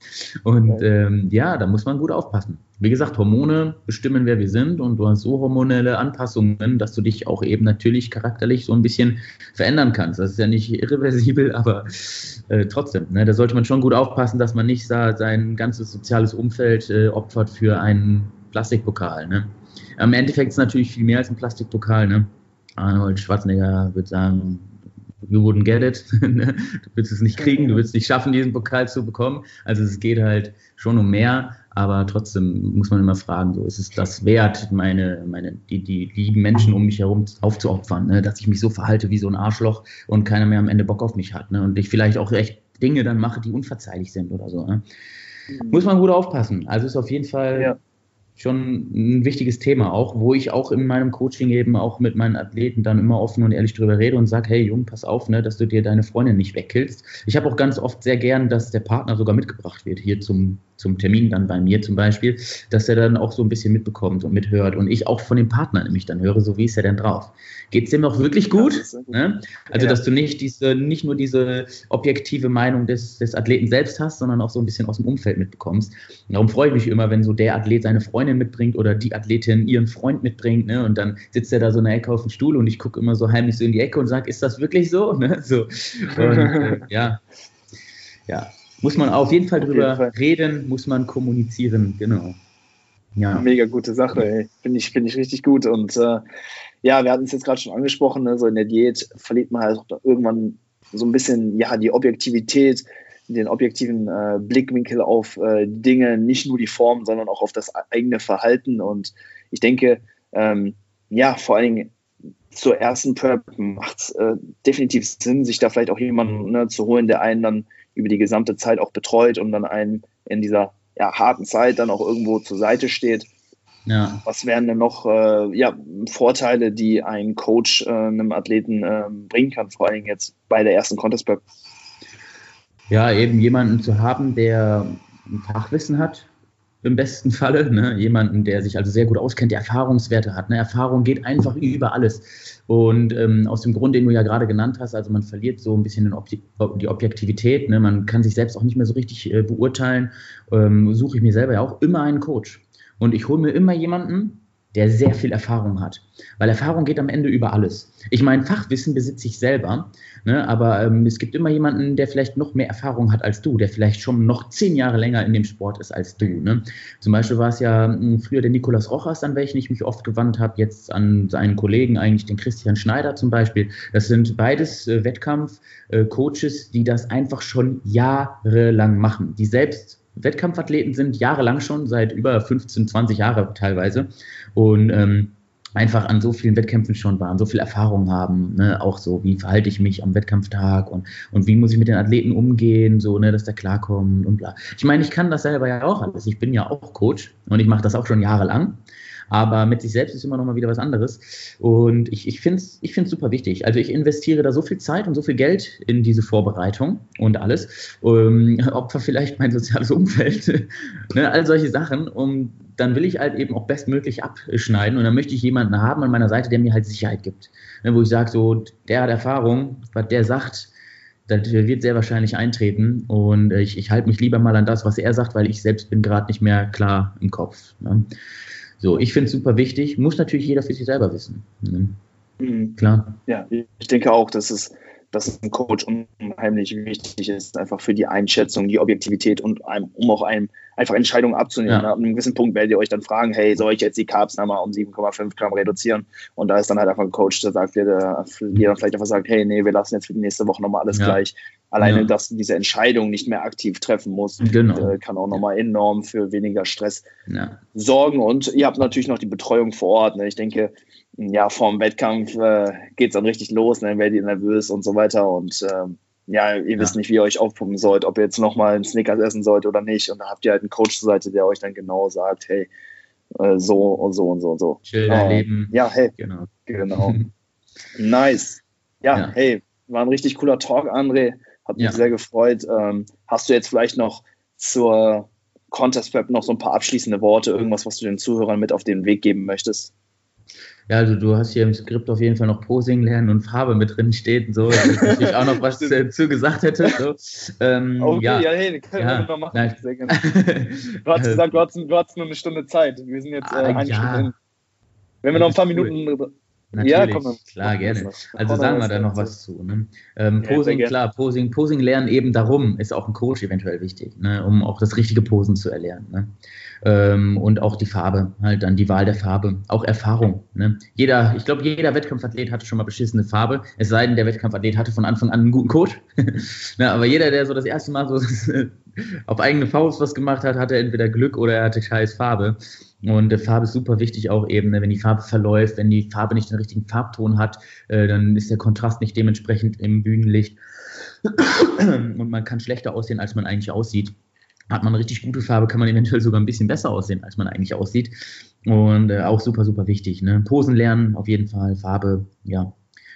Und ähm, ja, da muss man gut aufpassen. Wie gesagt, Hormone bestimmen, wer wir sind und du hast so hormonelle Anpassungen, dass du dich auch eben natürlich charakterlich so ein bisschen verändern kannst. Das ist ja nicht irreversibel, aber äh, trotzdem, ne, da sollte man schon gut aufpassen, dass man nicht sein ganzes soziales Umfeld äh, opfert für einen Plastikpokal. Ne? Im Endeffekt ist es natürlich viel mehr als ein Plastikpokal. Ne? Arnold Schwarzenegger würde sagen, you wouldn't get it. Ne? du willst es nicht kriegen, du willst es nicht schaffen, diesen Pokal zu bekommen. Also es geht halt schon um mehr. Aber trotzdem muss man immer fragen, so ist es das wert, meine, meine, die, die lieben Menschen um mich herum aufzuopfern, ne? dass ich mich so verhalte wie so ein Arschloch und keiner mehr am Ende Bock auf mich hat. Ne? Und ich vielleicht auch echt Dinge dann mache, die unverzeihlich sind oder so. Ne? Mhm. Muss man gut aufpassen. Also ist auf jeden Fall ja schon ein wichtiges Thema auch, wo ich auch in meinem Coaching eben auch mit meinen Athleten dann immer offen und ehrlich drüber rede und sage, hey Jung, pass auf, ne, dass du dir deine Freundin nicht wegkillst. Ich habe auch ganz oft sehr gern, dass der Partner sogar mitgebracht wird, hier zum, zum Termin dann bei mir zum Beispiel, dass er dann auch so ein bisschen mitbekommt und mithört und ich auch von dem Partner nämlich dann höre, so wie ist er denn drauf. Geht es dem auch wirklich gut? Ne? Also, ja. dass du nicht diese, nicht nur diese objektive Meinung des, des Athleten selbst hast, sondern auch so ein bisschen aus dem Umfeld mitbekommst. Und darum freue ich mich immer, wenn so der Athlet seine Freundin mitbringt oder die Athletin ihren Freund mitbringt, ne? Und dann sitzt er da so in der Ecke auf dem Stuhl und ich gucke immer so heimlich so in die Ecke und sage, ist das wirklich so? Ne? so. Und, äh, ja. Ja. Muss man auf jeden Fall drüber jeden Fall. reden, muss man kommunizieren, genau. Ja. Mega gute Sache, Finde ich, find ich richtig gut. Und äh, ja, wir hatten es jetzt gerade schon angesprochen, ne? so in der Diät verliert man halt irgendwann so ein bisschen ja die Objektivität, den objektiven äh, Blickwinkel auf äh, Dinge, nicht nur die Form, sondern auch auf das eigene Verhalten. Und ich denke, ähm, ja, vor allen Dingen zur ersten Prep macht es äh, definitiv Sinn, sich da vielleicht auch jemanden ne, zu holen, der einen dann über die gesamte Zeit auch betreut und dann einen in dieser ja, harten Zeit dann auch irgendwo zur Seite steht. Ja. Was wären denn noch äh, ja, Vorteile, die ein Coach äh, einem Athleten äh, bringen kann, vor allem jetzt bei der ersten Contest Prep? Ja, eben jemanden zu haben, der ein Fachwissen hat, im besten Falle. Ne? Jemanden, der sich also sehr gut auskennt, der Erfahrungswerte hat. Ne? Erfahrung geht einfach über alles. Und ähm, aus dem Grund, den du ja gerade genannt hast, also man verliert so ein bisschen die Objektivität, ne? man kann sich selbst auch nicht mehr so richtig äh, beurteilen, ähm, suche ich mir selber ja auch immer einen Coach. Und ich hole mir immer jemanden, der sehr viel Erfahrung hat. Weil Erfahrung geht am Ende über alles. Ich meine, Fachwissen besitze ich selber, ne, aber ähm, es gibt immer jemanden, der vielleicht noch mehr Erfahrung hat als du, der vielleicht schon noch zehn Jahre länger in dem Sport ist als du. Ne? Zum Beispiel war es ja hm, früher der Nikolas Rochas, an welchen ich mich oft gewandt habe, jetzt an seinen Kollegen, eigentlich den Christian Schneider zum Beispiel. Das sind beides äh, Wettkampf-Coaches, äh, die das einfach schon jahrelang machen, die selbst Wettkampfathleten sind, jahrelang schon, seit über 15, 20 Jahre teilweise. Und ähm, einfach an so vielen Wettkämpfen schon waren, so viel Erfahrung haben, ne? auch so, wie verhalte ich mich am Wettkampftag und, und wie muss ich mit den Athleten umgehen, so, ne, dass der klarkommt und bla. Ich meine, ich kann das selber ja auch alles. Ich bin ja auch Coach und ich mache das auch schon jahrelang. Aber mit sich selbst ist immer noch mal wieder was anderes. Und ich, ich finde es ich find's super wichtig. Also ich investiere da so viel Zeit und so viel Geld in diese Vorbereitung und alles. Um, opfer vielleicht mein soziales Umfeld, ne, all solche Sachen, um dann will ich halt eben auch bestmöglich abschneiden und dann möchte ich jemanden haben an meiner Seite, der mir halt Sicherheit gibt. Ne, wo ich sage, so, der hat Erfahrung, was der sagt, das wird sehr wahrscheinlich eintreten und ich, ich halte mich lieber mal an das, was er sagt, weil ich selbst bin gerade nicht mehr klar im Kopf. Ne? So, ich finde es super wichtig, muss natürlich jeder für sich selber wissen. Ne? Mhm. Klar. Ja, ich denke auch, dass es dass ein Coach unheimlich wichtig ist, einfach für die Einschätzung, die Objektivität und einem, um auch einem einfach Entscheidungen abzunehmen. Ja. Ab einem gewissen Punkt werdet ihr euch dann fragen, hey, soll ich jetzt die Carbs nochmal um 7,5 Gramm reduzieren? Und da ist dann halt einfach ein Coach, der sagt, der, der dann vielleicht einfach sagt, hey, nee, wir lassen jetzt für die nächste Woche nochmal alles ja. gleich. Alleine, ja. dass diese Entscheidung nicht mehr aktiv treffen muss, genau. äh, kann auch nochmal enorm für weniger Stress sorgen. Und ihr habt natürlich noch die Betreuung vor Ort. Ne? Ich denke, ja, vorm Wettkampf äh, geht es dann richtig los, dann werdet ihr nervös und so weiter. Und ähm, ja, ihr ja. wisst nicht, wie ihr euch aufpumpen sollt, ob ihr jetzt nochmal einen Snickers essen sollt oder nicht. Und da habt ihr halt einen Coach zur Seite, der euch dann genau sagt, hey, äh, so und so und so und so. Chill dein äh, Leben. Ja, hey. Genau. Genau. nice. Ja, ja, hey, war ein richtig cooler Talk, André. Hat mich ja. sehr gefreut. Ähm, hast du jetzt vielleicht noch zur Contest Prep noch so ein paar abschließende Worte, irgendwas, was du den Zuhörern mit auf den Weg geben möchtest? Ja, also du hast hier im Skript auf jeden Fall noch Posing lernen und Farbe mit drin steht und so, da ich natürlich auch noch was dazu gesagt hätte. So. Ähm, okay, ja, ja, hey, können ja, wir machen. Nein. Sehr gerne. Du hast gesagt, du hast, du hast nur eine Stunde Zeit. Wir sind jetzt äh, ah, eine ja. Stunde drin. Wenn wir noch ein paar Minuten cool. Natürlich, ja, komm, klar, gerne. Also sagen wir da noch was zu. Ne? Ähm, Posing, ja, klar, Posing, Posing lernen eben darum, ist auch ein Coach eventuell wichtig, ne? um auch das richtige Posen zu erlernen. Ne? Ähm, und auch die Farbe, halt dann die Wahl der Farbe, auch Erfahrung. Ne? Jeder, ich glaube, jeder Wettkampfathlet hatte schon mal beschissene Farbe, es sei denn, der Wettkampfathlet hatte von Anfang an einen guten Coach. ne? Aber jeder, der so das erste Mal so auf eigene Faust was gemacht hat, hatte entweder Glück oder er hatte scheiß Farbe. Und äh, Farbe ist super wichtig auch eben, ne? wenn die Farbe verläuft, wenn die Farbe nicht den richtigen Farbton hat, äh, dann ist der Kontrast nicht dementsprechend im Bühnenlicht. Und man kann schlechter aussehen, als man eigentlich aussieht. Hat man richtig gute Farbe, kann man eventuell sogar ein bisschen besser aussehen, als man eigentlich aussieht. Und äh, auch super, super wichtig. Ne? Posen lernen, auf jeden Fall, Farbe, ja,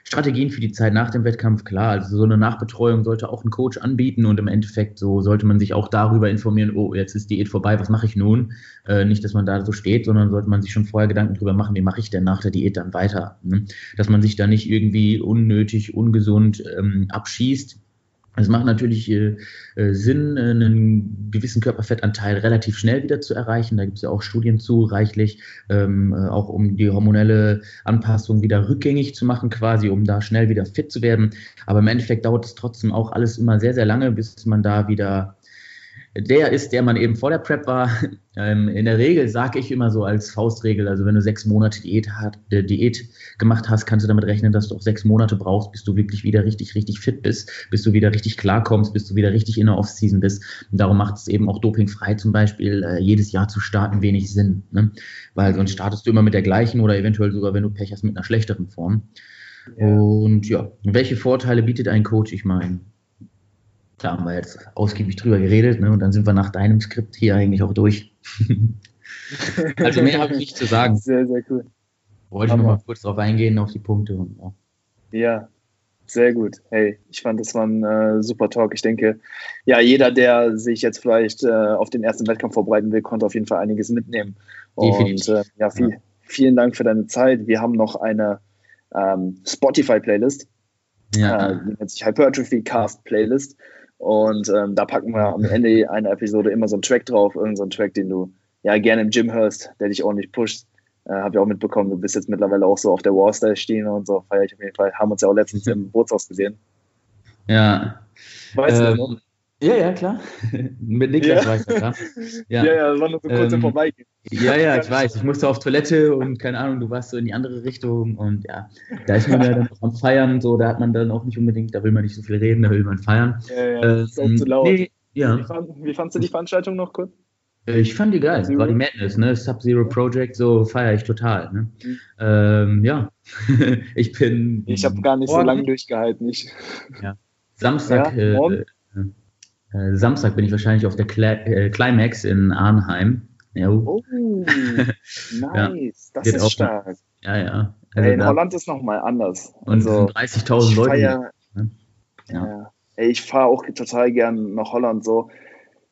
Strategien für die Zeit nach dem Wettkampf, klar, also so eine Nachbetreuung sollte auch ein Coach anbieten und im Endeffekt so sollte man sich auch darüber informieren, oh, jetzt ist Diät vorbei, was mache ich nun? Äh, nicht, dass man da so steht, sondern sollte man sich schon vorher Gedanken darüber machen, wie mache ich denn nach der Diät dann weiter? Ne? Dass man sich da nicht irgendwie unnötig, ungesund ähm, abschießt, es macht natürlich äh, äh, Sinn, äh, einen gewissen Körperfettanteil relativ schnell wieder zu erreichen. Da gibt es ja auch Studien zu, reichlich, ähm, äh, auch um die hormonelle Anpassung wieder rückgängig zu machen, quasi, um da schnell wieder fit zu werden. Aber im Endeffekt dauert es trotzdem auch alles immer sehr, sehr lange, bis man da wieder der ist, der man eben vor der Prep war. Ähm, in der Regel sage ich immer so als Faustregel, also wenn du sechs Monate Diät, hat, äh, Diät gemacht hast, kannst du damit rechnen, dass du auch sechs Monate brauchst, bis du wirklich wieder richtig, richtig fit bist, bis du wieder richtig klarkommst, bis du wieder richtig in der Off-Season bist. Und darum macht es eben auch dopingfrei zum Beispiel äh, jedes Jahr zu starten wenig Sinn. Ne? Weil sonst startest du immer mit der gleichen oder eventuell sogar, wenn du Pech hast, mit einer schlechteren Form. Ja. Und ja, welche Vorteile bietet ein Coach? Ich meine, da haben wir jetzt ausgiebig drüber geredet, ne? Und dann sind wir nach deinem Skript hier eigentlich auch durch. also mehr habe ich nicht zu sagen. Sehr, sehr cool. Wollte ich nochmal kurz drauf eingehen, auf die Punkte. Und, ja. ja. sehr gut. Hey, ich fand, das war ein äh, super Talk. Ich denke, ja, jeder, der sich jetzt vielleicht äh, auf den ersten Wettkampf vorbereiten will, konnte auf jeden Fall einiges mitnehmen. Und äh, ja, viel, ja, vielen Dank für deine Zeit. Wir haben noch eine ähm, Spotify-Playlist. Ja. Äh, die nennt sich Hypertrophy Cast Playlist. Und ähm, da packen wir am Ende einer Episode immer so einen Track drauf, irgendeinen so Track, den du ja gerne im Gym hörst, der dich ordentlich pusht. Äh, Habe ich auch mitbekommen, du bist jetzt mittlerweile auch so auf der Wallstyle stehen und so, feiere ich auf jeden Fall. Haben uns ja auch letztens im Bootshaus gesehen. Ja. Weißt ähm, du, ja, ja, klar. Mit Niklas ja. war ich da, klar. Ja, ja, ja war nur so kurz ähm, im Vorbeigehen. Ja, ja, ich weiß. Ich musste auf Toilette und keine Ahnung, du warst so in die andere Richtung und ja, da ist man ja dann auch am Feiern, so, da hat man dann auch nicht unbedingt, da will man nicht so viel reden, da will man feiern. Ja, ja, ähm, ist auch zu laut. Nee, ja. Wie, fand, wie fandst du die Veranstaltung noch kurz? Äh, ich fand die geil. War die Madness, ne? Sub-Zero Project, so feiere ich total. Ne? Mhm. Ähm, ja, ich bin. Ich habe gar nicht morgen, so lange durchgehalten. Ich. Ja. Samstag. Ja, äh, äh, Samstag bin ich wahrscheinlich auf der Cla äh, Climax in Arnheim. Ja. Oh, nice. ja. Das ist stark. Ja, ja. Also in Holland ist nochmal anders. Und also, 30.000 Leute. Feier, ne? ja. Ey, ich fahre auch total gern nach Holland so.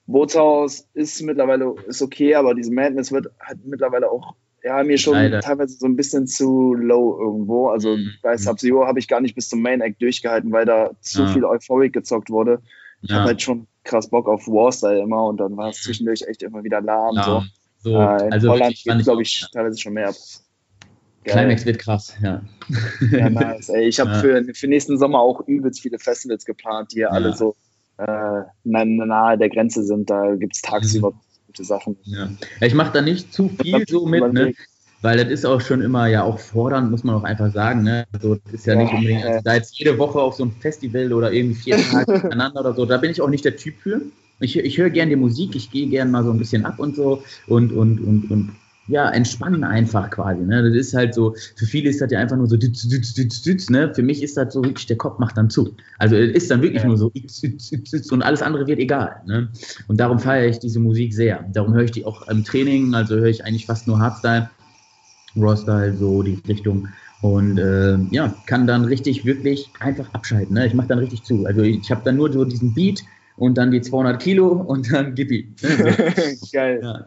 Bootshaus ist mittlerweile ist okay, aber diese Madness wird halt mittlerweile auch ja, mir schon Leider. teilweise so ein bisschen zu low irgendwo. Also mhm. bei Sub-Zero habe ich gar nicht bis zum Main Act durchgehalten, weil da zu ja. viel Euphorik gezockt wurde. Ich ja. habe halt schon krass Bock auf Warstyle immer und dann war es zwischendurch echt immer wieder lahm. Ja, so. so. Äh, in also Holland geht glaube ich, teilweise schon mehr ab. Geil. Climax wird krass, ja. Ja, nice. Ey, ich habe ja. für, für nächsten Sommer auch übelst viele Festivals geplant, die ja. alle so äh, nahe der Grenze sind. Da gibt es tagsüber mhm. gute Sachen. Ja. Ich mache da nicht zu viel so mit, ne? Weil das ist auch schon immer ja auch fordernd, muss man auch einfach sagen. Ne? Also, das ist ja, ja nicht unbedingt, also da jetzt jede Woche auf so ein Festival oder irgendwie vier Tage miteinander oder so, da bin ich auch nicht der Typ für. Ich, ich höre gerne die Musik, ich gehe gerne mal so ein bisschen ab und so und, und, und, und ja, entspannen einfach quasi. Ne? Das ist halt so, für viele ist das ja einfach nur so, dütz, dütz, dütz, dütz, ne? für mich ist das so wirklich, der Kopf macht dann zu. Also es ist dann wirklich ja. nur so und alles andere wird egal. Ne? Und darum feiere ich diese Musik sehr. Darum höre ich die auch im Training, also höre ich eigentlich fast nur Hardstyle, Rawstyle, so die Richtung. Und äh, ja, kann dann richtig, wirklich einfach abschalten. Ne? Ich mache dann richtig zu. Also ich habe dann nur so diesen Beat und dann die 200 Kilo und dann gib ihm. Geil. Ja.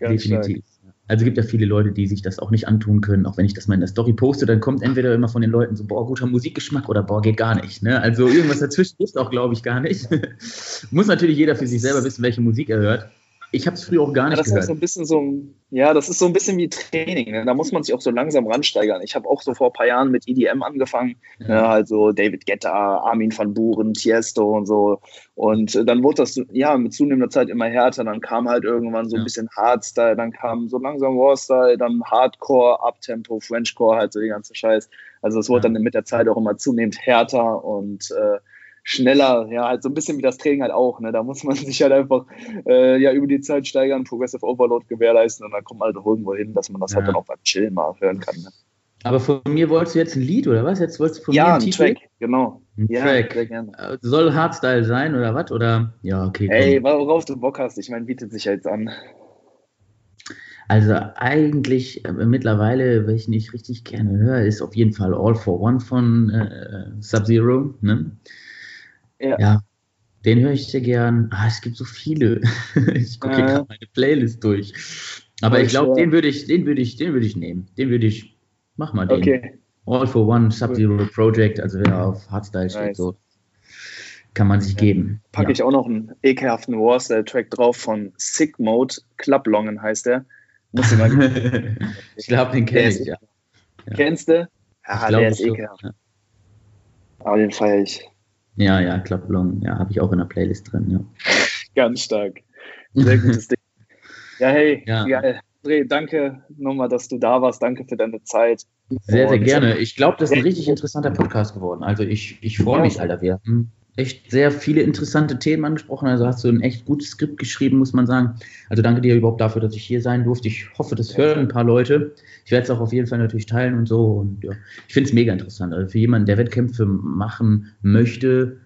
Ja, definitiv. Stark. Also gibt ja viele Leute, die sich das auch nicht antun können. Auch wenn ich das mal in der Story poste, dann kommt entweder immer von den Leuten so, boah, guter Musikgeschmack oder boah, geht gar nicht. Ne? Also irgendwas dazwischen ist auch, glaube ich, gar nicht. Muss natürlich jeder für sich selber wissen, welche Musik er hört. Ich habe es früher auch gar nicht ja, das gehört. Ist so ein bisschen so, ja, das ist so ein bisschen wie Training. Ne? Da muss man sich auch so langsam ransteigern. Ich habe auch so vor ein paar Jahren mit EDM angefangen. Ja. Ne? Also David Guetta, Armin van Buren, Tiesto und so. Und äh, dann wurde das ja mit zunehmender Zeit immer härter. Dann kam halt irgendwann so ein ja. bisschen Hardstyle, dann kam so langsam Warstyle, dann Hardcore, Uptempo, Frenchcore, halt so die ganze Scheiß. Also es wurde dann mit der Zeit auch immer zunehmend härter und äh, schneller, ja, halt so ein bisschen wie das Training halt auch, ne? Da muss man sich halt einfach äh, ja über die Zeit steigern, Progressive Overload gewährleisten und dann kommt man halt irgendwo hin, dass man das halt ja. halt dann auch beim Chillen mal hören kann. Ne? Aber von mir wolltest du jetzt ein Lied oder was? Jetzt wolltest du von ja, mir ein Titel? Track, genau. Ein ja, Track. Äh, soll Hardstyle sein oder was? Oder ja, okay. Ey, worauf du Bock hast, ich meine, bietet sich ja jetzt an. Also eigentlich äh, mittlerweile, welchen ich richtig gerne höre, ist auf jeden Fall All for One von äh, Sub-Zero. Ne? Ja. ja. Den höre ich sehr gern. Ah, es gibt so viele. ich gucke ja. gerade meine Playlist durch. Aber ich glaube, den würde ich, den würde ich, den würde ich nehmen. Den würde ich, mach mal den. Okay. All for One Sub-Zero cool. Project, also wer auf Hardstyle steht, nice. so kann man sich ja. geben. Packe ja. ich auch noch einen ekelhaften Warstyle-Track drauf von Sick Mode, Clublongen heißt der. Muss ich mal ich glaube, den kenne ich, ja. Kennst du? Ja, der ist ekelhaft. Aber den feiere ich. Ja, ja, Klapplong, ja, habe ich auch in der Playlist drin, ja. Ganz stark. Sehr gutes Ding. Ja, hey, ja. geil. André, danke nochmal, dass du da warst. Danke für deine Zeit. Sehr, sehr gerne. Ich glaube, das ist ein richtig interessanter Podcast geworden. Also ich, ich freue mich, Alter. Wir haben echt sehr viele interessante Themen angesprochen. Also hast du ein echt gutes Skript geschrieben, muss man sagen. Also danke dir überhaupt dafür, dass ich hier sein durfte. Ich hoffe, das hören ein paar Leute. Ich werde es auch auf jeden Fall natürlich teilen und so. Und ja, ich finde es mega interessant. Also für jemanden, der Wettkämpfe machen möchte,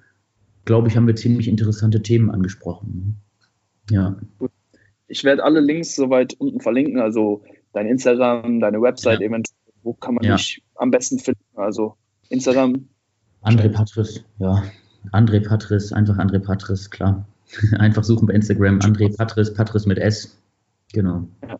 glaube ich, haben wir ziemlich interessante Themen angesprochen. Ja. Ich werde alle Links soweit unten verlinken. Also dein Instagram, deine Website ja. eventuell. Wo kann man ja. dich am besten finden? Also Instagram. André Patris, ja. André Patris, einfach André Patris, klar. einfach suchen bei Instagram, André Patris, Patris mit S. Genau. Ja.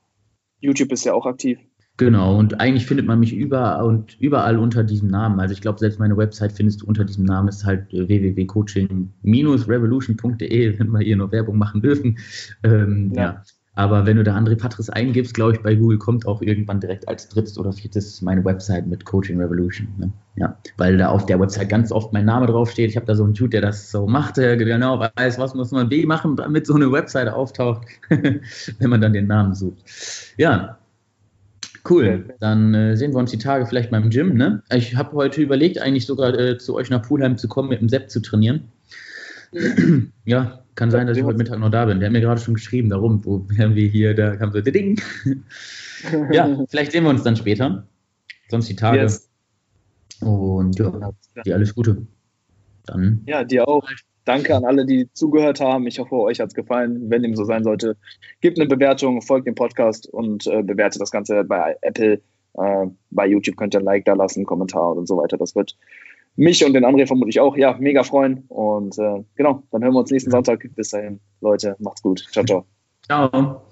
YouTube ist ja auch aktiv. Genau, und eigentlich findet man mich überall und überall unter diesem Namen. Also ich glaube, selbst meine Website findest du unter diesem Namen, ist halt äh, www.coaching-revolution.de, wenn wir hier nur Werbung machen dürfen. Ähm, ja. ja. Aber wenn du da André Patris eingibst, glaube ich, bei Google kommt auch irgendwann direkt als drittes oder viertes meine Website mit Coaching Revolution. Ne? Ja, weil da auf der Website ganz oft mein Name draufsteht. Ich habe da so einen Dude, der das so macht, der genau weiß, was muss man B machen, damit so eine Website auftaucht, wenn man dann den Namen sucht. Ja, Cool, dann äh, sehen wir uns die Tage vielleicht mal im Gym. Ne? Ich habe heute überlegt, eigentlich sogar äh, zu euch nach Pulheim zu kommen, mit dem Sepp zu trainieren. ja, kann sein, dass ich heute Mittag noch da bin. Der hat mir gerade schon geschrieben, darum, wo wären wir hier, da kam so Ding. ja, vielleicht sehen wir uns dann später. Sonst die Tage. Yes. Und ja, dir alles Gute. Dann. Ja, dir auch. Danke an alle, die zugehört haben. Ich hoffe, euch hat es gefallen. Wenn dem so sein sollte, gebt eine Bewertung, folgt dem Podcast und äh, bewertet das Ganze bei Apple. Äh, bei YouTube könnt ihr ein Like da lassen, Kommentar und so weiter. Das wird mich und den André vermutlich auch, ja, mega freuen. Und äh, genau, dann hören wir uns nächsten Sonntag. Bis dahin, Leute, macht's gut. Ciao, ciao. Ciao.